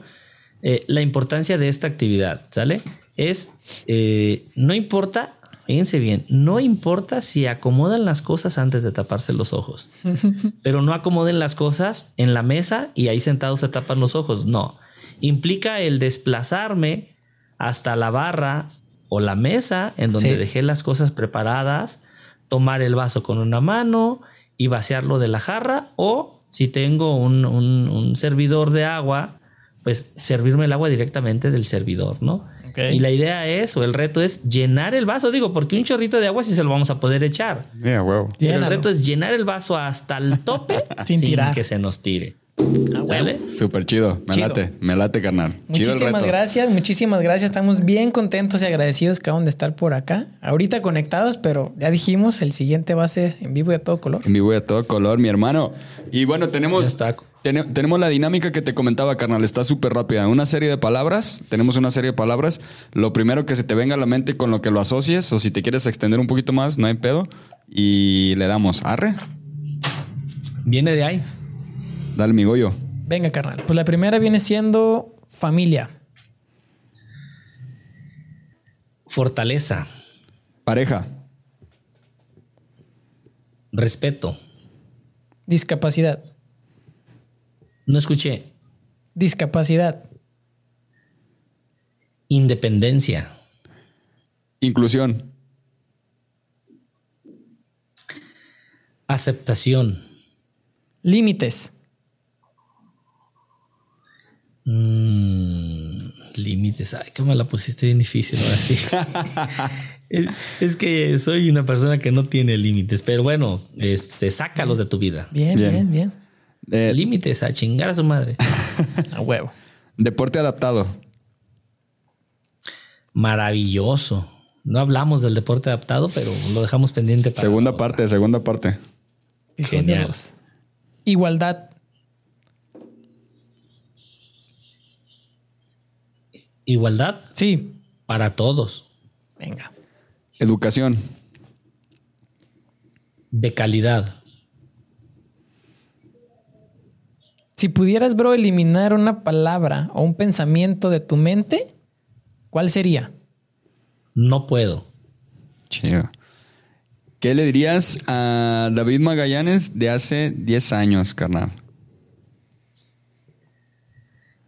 Speaker 1: eh, la importancia de esta actividad, ¿sale? Es, eh, no importa, fíjense bien, no importa si acomodan las cosas antes de taparse los ojos, (laughs) pero no acomoden las cosas en la mesa y ahí sentados se tapan los ojos, no. Implica el desplazarme hasta la barra o la mesa en donde
Speaker 2: Sí.
Speaker 1: dejé las cosas preparadas, tomar el vaso con una mano y vaciarlo de la jarra o si tengo un, un- un servidor de agua, pues servirme el agua directamente del servidor, ¿no?
Speaker 2: Ok.
Speaker 1: Y la idea es, o el reto es llenar el vaso, digo, porque un chorrito de agua sí se lo vamos a poder echar.
Speaker 3: Yeah, wow.
Speaker 1: Pero el reto es llenar el vaso hasta el tope (laughs)
Speaker 2: Sin
Speaker 1: sin,
Speaker 2: tirar.
Speaker 1: que se nos tire.
Speaker 2: Ah,
Speaker 1: ¿Sale?
Speaker 3: Súper chido. Me
Speaker 2: Chido.
Speaker 3: late, me late, carnal. Chido el
Speaker 2: Muchísimas
Speaker 3: reto.
Speaker 2: gracias, muchísimas gracias. Estamos bien contentos y agradecidos que acaban de estar por acá. Ahorita conectados, pero ya dijimos, el siguiente va a ser en vivo y a todo color.
Speaker 3: En vivo y a todo color, mi hermano. Y bueno, tenemos,
Speaker 1: Ya está.
Speaker 3: tene- tenemos la dinámica que te comentaba, carnal. Está súper rápida. Una serie de palabras. Tenemos una serie de palabras. Lo primero que se te venga a la mente con lo que lo asocies, o si te quieres extender un poquito más, no hay pedo. Y le damos. Arre.
Speaker 1: Viene de ahí.
Speaker 3: Dale mi goyo.
Speaker 2: Venga, carnal. Pues la primera viene siendo familia,
Speaker 1: Fortaleza,
Speaker 3: Pareja.
Speaker 1: respeto.
Speaker 2: discapacidad,
Speaker 1: No escuché.
Speaker 2: discapacidad,
Speaker 1: Independencia.
Speaker 3: Inclusión.
Speaker 1: Aceptación.
Speaker 2: límites,
Speaker 1: Mm, límites. Ay, que me la pusiste bien difícil ahora sí. (laughs) es, es que soy una persona que no tiene límites, pero bueno, este, sácalos de tu vida.
Speaker 2: bien, bien,
Speaker 3: Bien.
Speaker 2: bien.
Speaker 3: Eh,
Speaker 1: Límites a chingar a su madre. (laughs)
Speaker 2: A huevo.
Speaker 3: deporte adaptado.
Speaker 1: Maravilloso. No hablamos del deporte adaptado, pero lo dejamos pendiente para
Speaker 3: Segunda parte, segunda parte.
Speaker 1: Genial.
Speaker 2: Igualdad,
Speaker 1: Igualdad
Speaker 2: sí.
Speaker 1: para todos,
Speaker 2: Venga.
Speaker 3: Educación.
Speaker 1: de calidad.
Speaker 2: Si pudieras, bro, eliminar una palabra o un pensamiento de tu mente, ¿cuál sería?
Speaker 1: No puedo.
Speaker 3: Chido. ¿Qué le dirías a David Magallanes de hace 10 años, carnal?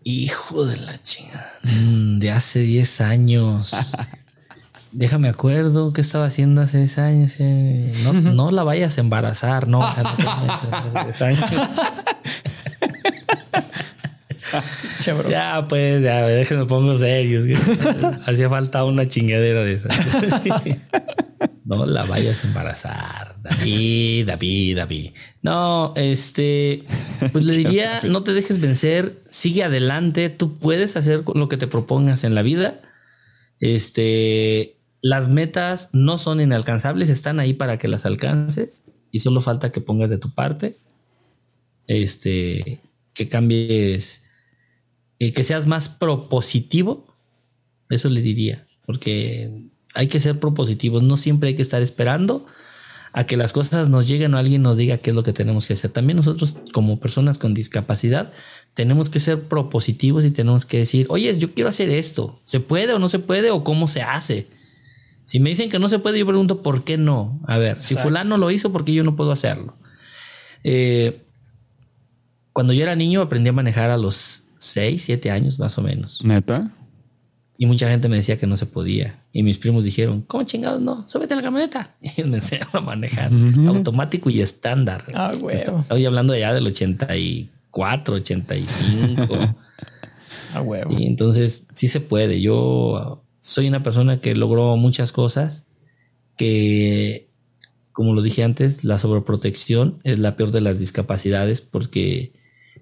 Speaker 1: Hijo de la chingada. Mm, de hace 10 años. (laughs) Déjame acuerdo qué estaba haciendo hace 10 años. eh. No, no la vayas a embarazar, no. o sea, no te (laughs) vayas a- 10 años. (laughs) Ya, pues, ya, déjenme pongo serios. Hacía falta una chingadera de esas. No la vayas a embarazar, David, David, David. No, este, pues le (laughs) diría, no te dejes vencer, sigue adelante, tú puedes hacer lo que te propongas en la vida. Este, las metas no son inalcanzables, están ahí para que las alcances y solo falta que pongas de tu parte. Este, que cambies, eh, que seas más propositivo. Eso le diría, porque hay que ser propositivos, no siempre hay que estar esperando a que las cosas nos lleguen o alguien nos diga qué es lo que tenemos que hacer. También nosotros como personas con discapacidad tenemos que ser propositivos y tenemos que decir, oye, yo quiero hacer esto, ¿se puede o no se puede o cómo se hace? Si me dicen que no se puede, yo pregunto, ¿por qué no? A ver, si
Speaker 2: Exacto.
Speaker 1: fulano lo hizo, ¿por qué yo no puedo hacerlo? Eh, cuando yo era niño aprendí a manejar a los 6, 7 años más o menos.
Speaker 3: ¿Neta?
Speaker 1: Y mucha gente me decía que no se podía. Y mis primos dijeron, ¿cómo chingados no? Súbete a la camioneta. (laughs) Y me enseñaron a manejar automático y estándar.
Speaker 2: Ah, güey.
Speaker 1: Estoy hablando ya del 84, 85. (laughs)
Speaker 2: Ah, huevo.
Speaker 1: Sí, entonces sí se puede. Yo soy una persona que logró muchas cosas que, como lo dije antes, la sobreprotección es la peor de las discapacidades porque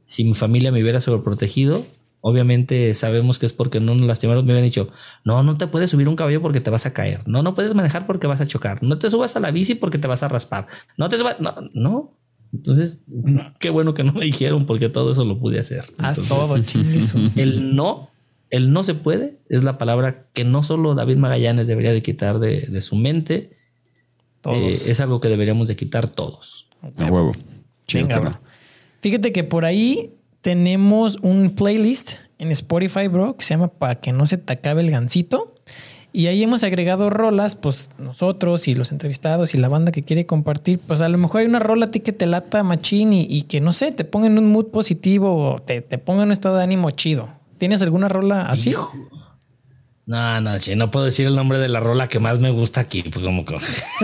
Speaker 1: si mi familia me hubiera sobreprotegido, obviamente sabemos que es porque no nos lastimaron. Me hubieran dicho, no, no te puedes subir un caballo porque te vas a caer. No, no puedes manejar porque vas a chocar. No te subas a la bici porque te vas a raspar. No te subas. No, no. Entonces, qué bueno que no me dijeron porque todo eso lo pude hacer.
Speaker 2: Haz
Speaker 1: Entonces,
Speaker 2: todo. (laughs)
Speaker 1: El no, el no se puede es la palabra que no solo David Magallanes debería de quitar de, de su mente.
Speaker 2: Todos.
Speaker 1: Eh, es algo que deberíamos de quitar todos.
Speaker 3: A huevo. Chido,
Speaker 2: Venga. Fíjate que por ahí tenemos un playlist en Spotify, bro, que se llama Para que no se te acabe el gancito. Y ahí hemos agregado rolas, pues nosotros y los entrevistados y la banda que quiere compartir, pues a lo mejor hay una rola a ti que te lata machín y, que no sé, te ponga en un mood positivo o te ponga en un estado de ánimo chido. ¿Tienes alguna rola así?
Speaker 1: No, no, si no puedo decir el nombre de la rola que más me gusta aquí, pues como que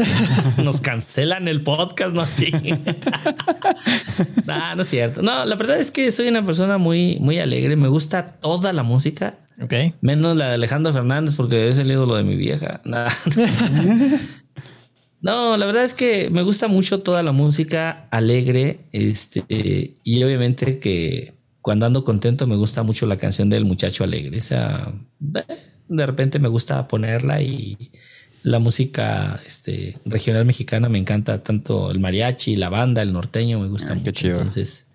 Speaker 1: (laughs) nos cancelan el podcast, no, sí. (laughs) no, no es cierto. No, la verdad es que soy una persona muy, muy alegre. Me gusta toda la música,
Speaker 2: Ok.
Speaker 1: menos la de Alejandro Fernández, porque es el ídolo de mi vieja. (laughs) Nah. No, la verdad es que me gusta mucho toda la música alegre, este, y obviamente que cuando ando contento me gusta mucho la canción del muchacho alegre. O sea, de repente me gusta ponerla y la música este, regional mexicana me encanta tanto el mariachi, la banda, el norteño, me gusta
Speaker 3: Ay, qué
Speaker 1: mucho.
Speaker 3: chido.
Speaker 1: Entonces,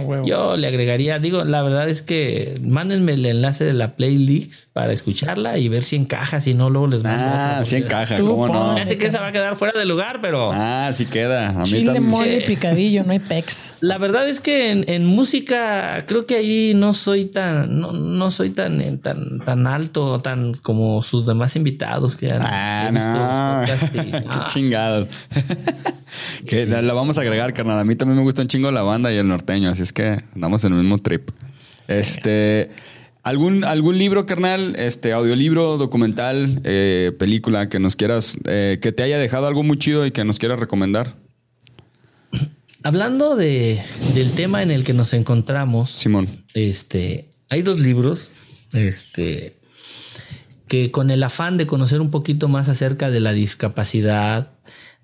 Speaker 2: huevo.
Speaker 1: yo le agregaría, digo, la verdad es que mándenme el enlace de la playlist para escucharla y ver si encaja, si no, luego les mando.
Speaker 3: Ah,
Speaker 1: porque-
Speaker 3: encaja, ¿cómo no?
Speaker 1: sé que esa va a quedar fuera de lugar, pero
Speaker 3: Ah, sí queda. A mí
Speaker 2: Chile, mole, (laughs) picadillo, no hay pex.
Speaker 1: la verdad es que en, en música creo que ahí no soy tan, no, no soy tan, tan, tan alto, tan como sus demás invitados que han
Speaker 3: Ah,
Speaker 1: visto
Speaker 3: no.
Speaker 1: y- (laughs)
Speaker 3: Qué
Speaker 1: ah,
Speaker 3: chingados. (laughs) que la, la vamos a agregar, carnal. A mí también me gusta un chingo la banda y el norteño, así es que andamos en el mismo trip. Este. ¿Algún, algún libro, carnal? Este, audiolibro, documental, eh, película que nos quieras, eh, que te haya dejado algo muy chido y que nos quieras recomendar. (clears throat)
Speaker 1: Hablando de, del tema en el que nos encontramos,
Speaker 3: Simón.
Speaker 1: este, hay dos libros, este, que con el afán de conocer un poquito más acerca de la discapacidad,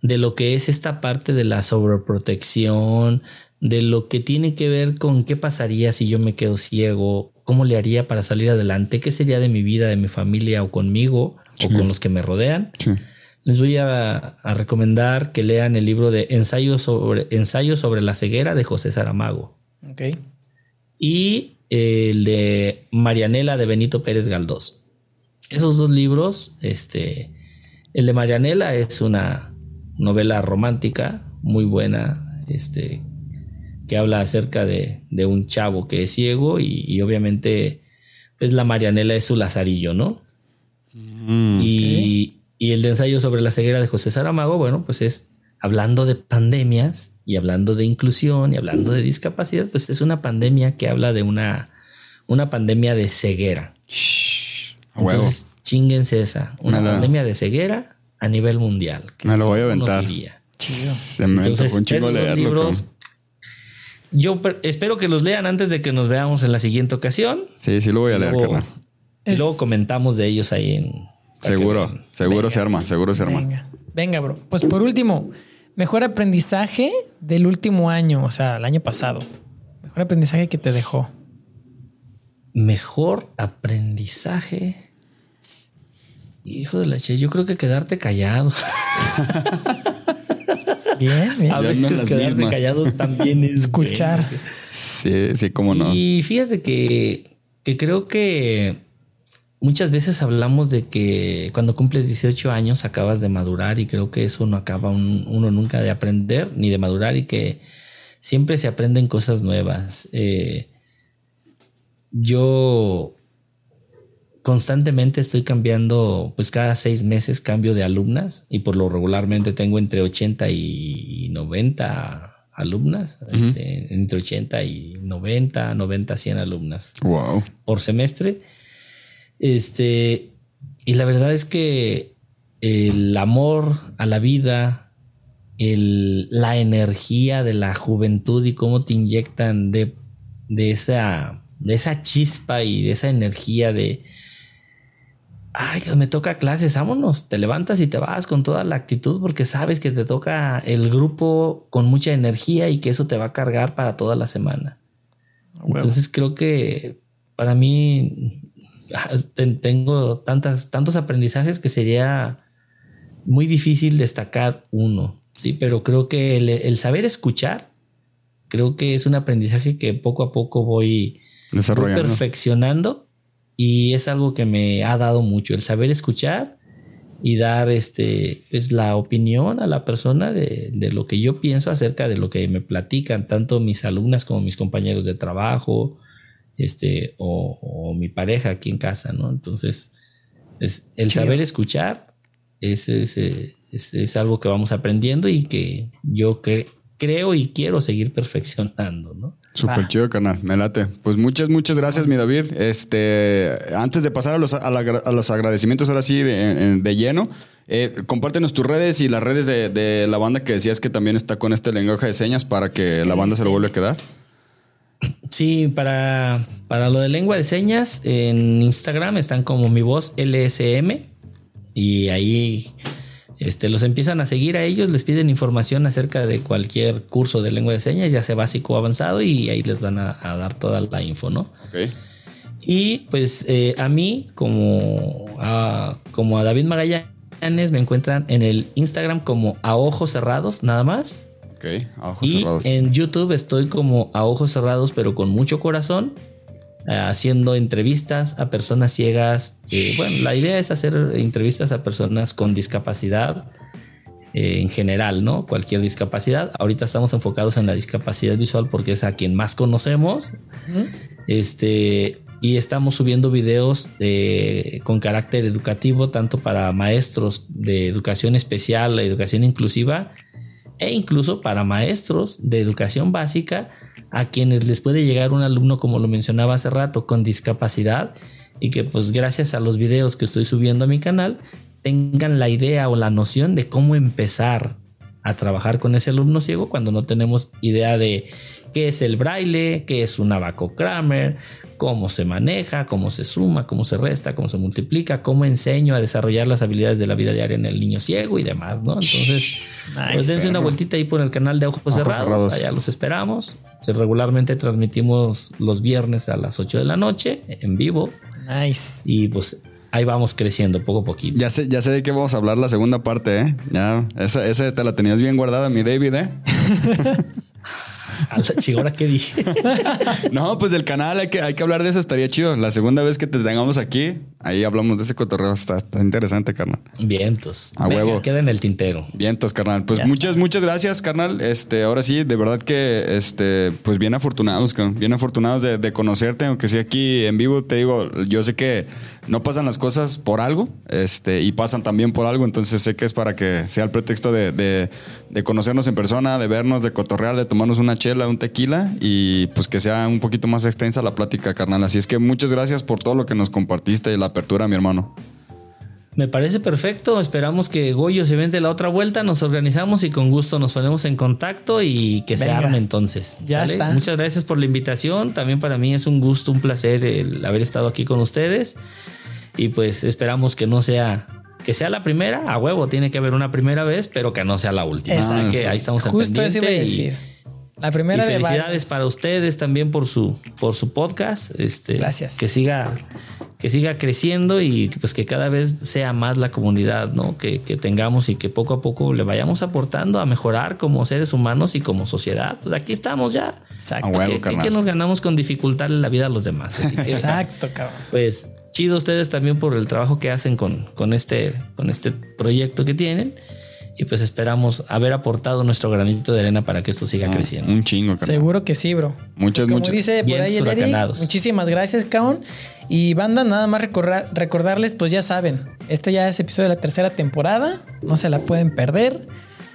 Speaker 1: de lo que es esta parte de la sobreprotección, de lo que tiene que ver con qué pasaría si yo me quedo ciego, cómo le haría para salir adelante, qué sería de mi vida, de mi familia o conmigo o con los que me rodean.
Speaker 3: Sí.
Speaker 1: Les voy a, a recomendar que lean el libro de Ensayo sobre, Ensayo sobre la ceguera de José Saramago
Speaker 2: Ok.
Speaker 1: y el de Marianela de Benito Pérez Galdós. Esos dos libros, este, el de Marianela es una novela romántica muy buena, este, que habla acerca de, de un chavo que es ciego y, y obviamente, pues la Marianela es su lazarillo, ¿no?
Speaker 3: Mm,
Speaker 1: Y, y el de ensayo sobre la ceguera de José Saramago, bueno, pues es hablando de pandemias y hablando de inclusión y hablando de discapacidad, pues es una pandemia que habla de una, una pandemia de ceguera.
Speaker 3: huevo.
Speaker 1: Entonces, chinguense esa, una pandemia de ceguera a nivel mundial.
Speaker 3: Me lo voy a aventar. Se me
Speaker 1: Entonces,
Speaker 3: un chingo leerlo.
Speaker 1: libros. Yo per- espero que los lean antes de que nos veamos en la siguiente ocasión.
Speaker 3: Sí, sí lo voy a leer,
Speaker 1: Luego-
Speaker 3: carnal.
Speaker 1: Y
Speaker 2: Es-
Speaker 1: luego comentamos de ellos ahí en...
Speaker 3: Seguro, seguro se arma, seguro se arma.
Speaker 2: Venga, venga, bro. Pues por último, mejor aprendizaje del último año, o sea, el año pasado. Mejor aprendizaje que te dejó.
Speaker 1: Mejor aprendizaje. Hijo de la che, yo creo que quedarte callado. (laughs) (laughs)
Speaker 2: Bien, bien.
Speaker 1: A veces quedarse
Speaker 3: mismas.
Speaker 1: callado también es
Speaker 2: Escuchar.
Speaker 3: Sí, sí, cómo no.
Speaker 1: Y fíjate que, que creo que muchas veces hablamos de que cuando cumples 18 años acabas de madurar y creo que eso no acaba un- uno nunca de aprender ni de madurar y que siempre se aprenden cosas nuevas. Eh, yo constantemente estoy cambiando, pues cada seis meses cambio de alumnas y por lo regularmente tengo entre 80 y 90 alumnas, este, entre 80 y 90, 90, 100 alumnas
Speaker 3: Wow.
Speaker 1: por semestre. Este, y la verdad es que el amor a la vida, el, la energía de la juventud y cómo te inyectan de, de, esa, de esa chispa y de esa energía de, ay, me toca clases, vámonos, te levantas y te vas con toda la actitud porque sabes que te toca el grupo con mucha energía y que eso te va a cargar para toda la semana. Entonces creo que para mí ah, tengo tantas, tantos aprendizajes que sería muy difícil destacar uno, sí, pero creo que el, saber escuchar, creo que es un aprendizaje que poco a poco voy, Desarrollando. perfeccionando y es algo que me ha dado mucho, el saber escuchar y dar este pues la opinión a la persona de, de, lo que yo pienso acerca de lo que me platican tanto mis alumnas como mis compañeros de trabajo este o, mi pareja aquí en casa no entonces es el saber escuchar es, es, algo que vamos aprendiendo y que yo creo y quiero seguir (laughs) perfeccionando, ¿no?
Speaker 3: Súper chido, canal. Me late. Pues muchas, muchas gracias, mi David. Este, antes de pasar a los, a, los agradecimientos, ahora sí, de, lleno, eh, compártenos tus redes y las redes de, la banda que decías que también está con este lenguaje de señas para que la banda se lo vuelva a quedar.
Speaker 1: Sí, para, para lo de lengua de señas, en Instagram están como mi voz LSM y ahí este, los empiezan a seguir a ellos, les piden información acerca de cualquier curso de lengua de señas, ya sea básico o avanzado, y ahí les van a, dar toda la info, ¿no? Y pues eh, a mí, como a, como a David Magallanes, me encuentran en el Instagram como a ojos cerrados, nada más.
Speaker 3: Ok, a ojos
Speaker 1: y
Speaker 3: cerrados.
Speaker 1: En YouTube estoy como a ojos cerrados, pero con mucho corazón. Eh, haciendo entrevistas a personas ciegas. Eh, bueno, la idea es hacer entrevistas a personas con discapacidad eh, en general, ¿no? Cualquier discapacidad. Ahorita estamos enfocados en la discapacidad visual porque es a quien más conocemos. Este. Y estamos subiendo videos con carácter educativo, tanto para maestros de educación especial, educación inclusiva, e incluso para maestros de educación básica a quienes les puede llegar un alumno, como lo mencionaba hace rato, con discapacidad y que pues gracias a los videos que estoy subiendo a mi canal tengan la idea o la noción de cómo empezar a trabajar con ese alumno ciego cuando no tenemos idea de qué es el braille, qué es un abaco Kramer, cómo se maneja, cómo se suma, cómo se resta, cómo se multiplica, cómo enseño a desarrollar las habilidades de la vida diaria en el niño ciego y demás, ¿no? Entonces, pues dense una vueltita ahí por el canal de Ojos, cerrados, allá los esperamos. regularmente transmitimos los viernes a las 8 de la noche en vivo.
Speaker 2: Nice.
Speaker 1: Y pues ahí vamos creciendo poco a poquito.
Speaker 3: Ya sé, ya sé de qué vamos a hablar la segunda parte, ¿eh? Ya, esa, esa te la tenías bien guardada, mi David, ¿eh? (laughs)
Speaker 1: A la chigora que dije. (laughs)
Speaker 3: no, pues del canal hay que, hay que hablar de eso, estaría chido. La segunda vez que te tengamos aquí, ahí hablamos de ese cotorreo. Está, interesante, carnal.
Speaker 1: Vientos.
Speaker 3: A huevo.
Speaker 1: Queda en el tintero.
Speaker 3: Vientos, carnal. Pues muchas, muchas gracias, carnal. Este, ahora sí, de verdad que, este, pues bien afortunados, bien afortunados de, de conocerte, aunque sí aquí en vivo te digo, yo sé que no pasan las cosas por algo, este, y pasan también por algo, entonces sé que es para que sea el pretexto de, de, conocernos en persona, de vernos, de cotorrear, de tomarnos una chela, un tequila, y pues que sea un poquito más extensa la plática, carnal. Así es que muchas gracias por todo lo que nos compartiste y la apertura, mi hermano.
Speaker 1: Me parece perfecto. Esperamos que Goyo se vende la otra vuelta. Nos organizamos y con gusto nos ponemos en contacto y que se arme entonces.
Speaker 2: Ya está.
Speaker 1: Muchas gracias por la invitación. También para mí es un gusto, un placer el haber estado aquí con ustedes y pues esperamos que no sea que sea la primera, a huevo, tiene que haber una primera vez, pero que no sea la última.
Speaker 2: Exacto.
Speaker 1: que ahí estamos
Speaker 2: Justo eso iba a decir. La primera
Speaker 1: y felicidades para ustedes también por su por su podcast. Este,
Speaker 2: Gracias.
Speaker 1: Que siga que siga creciendo y pues que cada vez sea más la comunidad, ¿no? Que, tengamos y que poco a poco le vayamos aportando a mejorar como seres humanos y como sociedad. Pues aquí estamos ya.
Speaker 2: Exacto.
Speaker 1: que, nos ganamos con dificultarle la vida a los demás.
Speaker 2: Exacto, cabrón.
Speaker 1: Pues chido ustedes también por el trabajo que hacen con, con, este, con este proyecto que tienen. Y pues esperamos haber aportado nuestro granito de arena para que esto siga ah, creciendo.
Speaker 3: Un chingo,
Speaker 2: Seguro que sí, bro.
Speaker 3: Muchas,
Speaker 2: pues
Speaker 3: como
Speaker 2: dice por ahí el Eric, muchísimas gracias, Kaon. Y banda, nada más recordarles, pues ya saben, este ya es episodio de la tercera temporada. No se la pueden perder.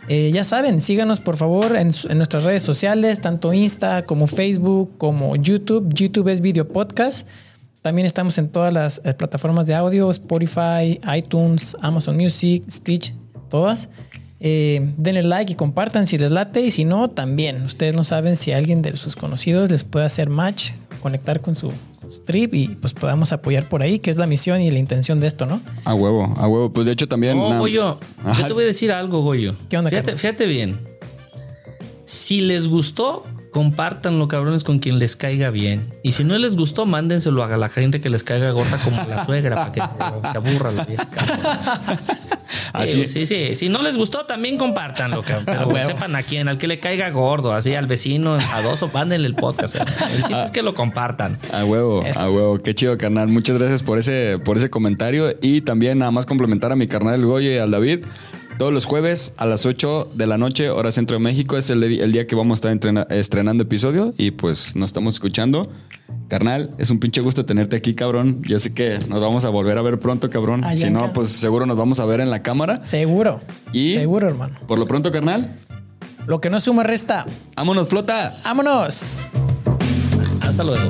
Speaker 2: Eh, ya saben, síganos por favor en, en, nuestras redes sociales, tanto Insta como Facebook, como YouTube. YouTube es video podcast. También estamos en todas las eh, plataformas de audio, Spotify, iTunes, Amazon Music, Stitch, todas. Eh, denle like y compartan si les late y si no, también. Ustedes no saben si alguien de sus conocidos les puede hacer match, conectar con su, su trip y pues podamos apoyar por ahí, que es la misión y la intención de esto, ¿no?
Speaker 3: A huevo, a huevo. Pues de hecho también.
Speaker 1: No,
Speaker 3: na-
Speaker 1: Goyo,
Speaker 3: Ajá.
Speaker 1: yo te voy a decir algo, Goyo.
Speaker 2: ¿Qué onda,
Speaker 1: fíjate bien. Si les gustó, compártanlo, cabrones, con quien les caiga bien. Y si no les gustó, mándenselo a la gente que les caiga gorda como la (laughs) suegra para que se aburra la vieja.
Speaker 3: Así.
Speaker 1: Sí, sí, sí. Si no les gustó, también compártanlo, cabrón. Pero (laughs)
Speaker 2: huevo.
Speaker 1: sepan a quién, al que le caiga gordo, así al vecino enfadoso, mándenle el podcast. El chiste es que lo compartan.
Speaker 3: A huevo,
Speaker 2: Eso.
Speaker 3: a huevo. Qué chido, carnal. Muchas gracias por ese, por ese comentario. Y también nada más complementar a mi carnal el Goyo y al David. Todos los jueves a las 8 de la noche, hora centro de México, es el, el día que vamos a estar entrena- estrenando episodio y pues nos estamos escuchando. Carnal, es un pinche gusto tenerte aquí, cabrón. Yo sé que nos vamos a volver a ver pronto, cabrón.
Speaker 2: Allá
Speaker 3: si no, pues seguro nos vamos a ver en la cámara.
Speaker 2: Seguro.
Speaker 3: Y-
Speaker 2: Seguro, hermano.
Speaker 3: Por lo pronto, carnal,
Speaker 2: Lo que no suma resta.
Speaker 3: vámonos, flota.
Speaker 2: ¡Vámonos!
Speaker 1: Hasta luego.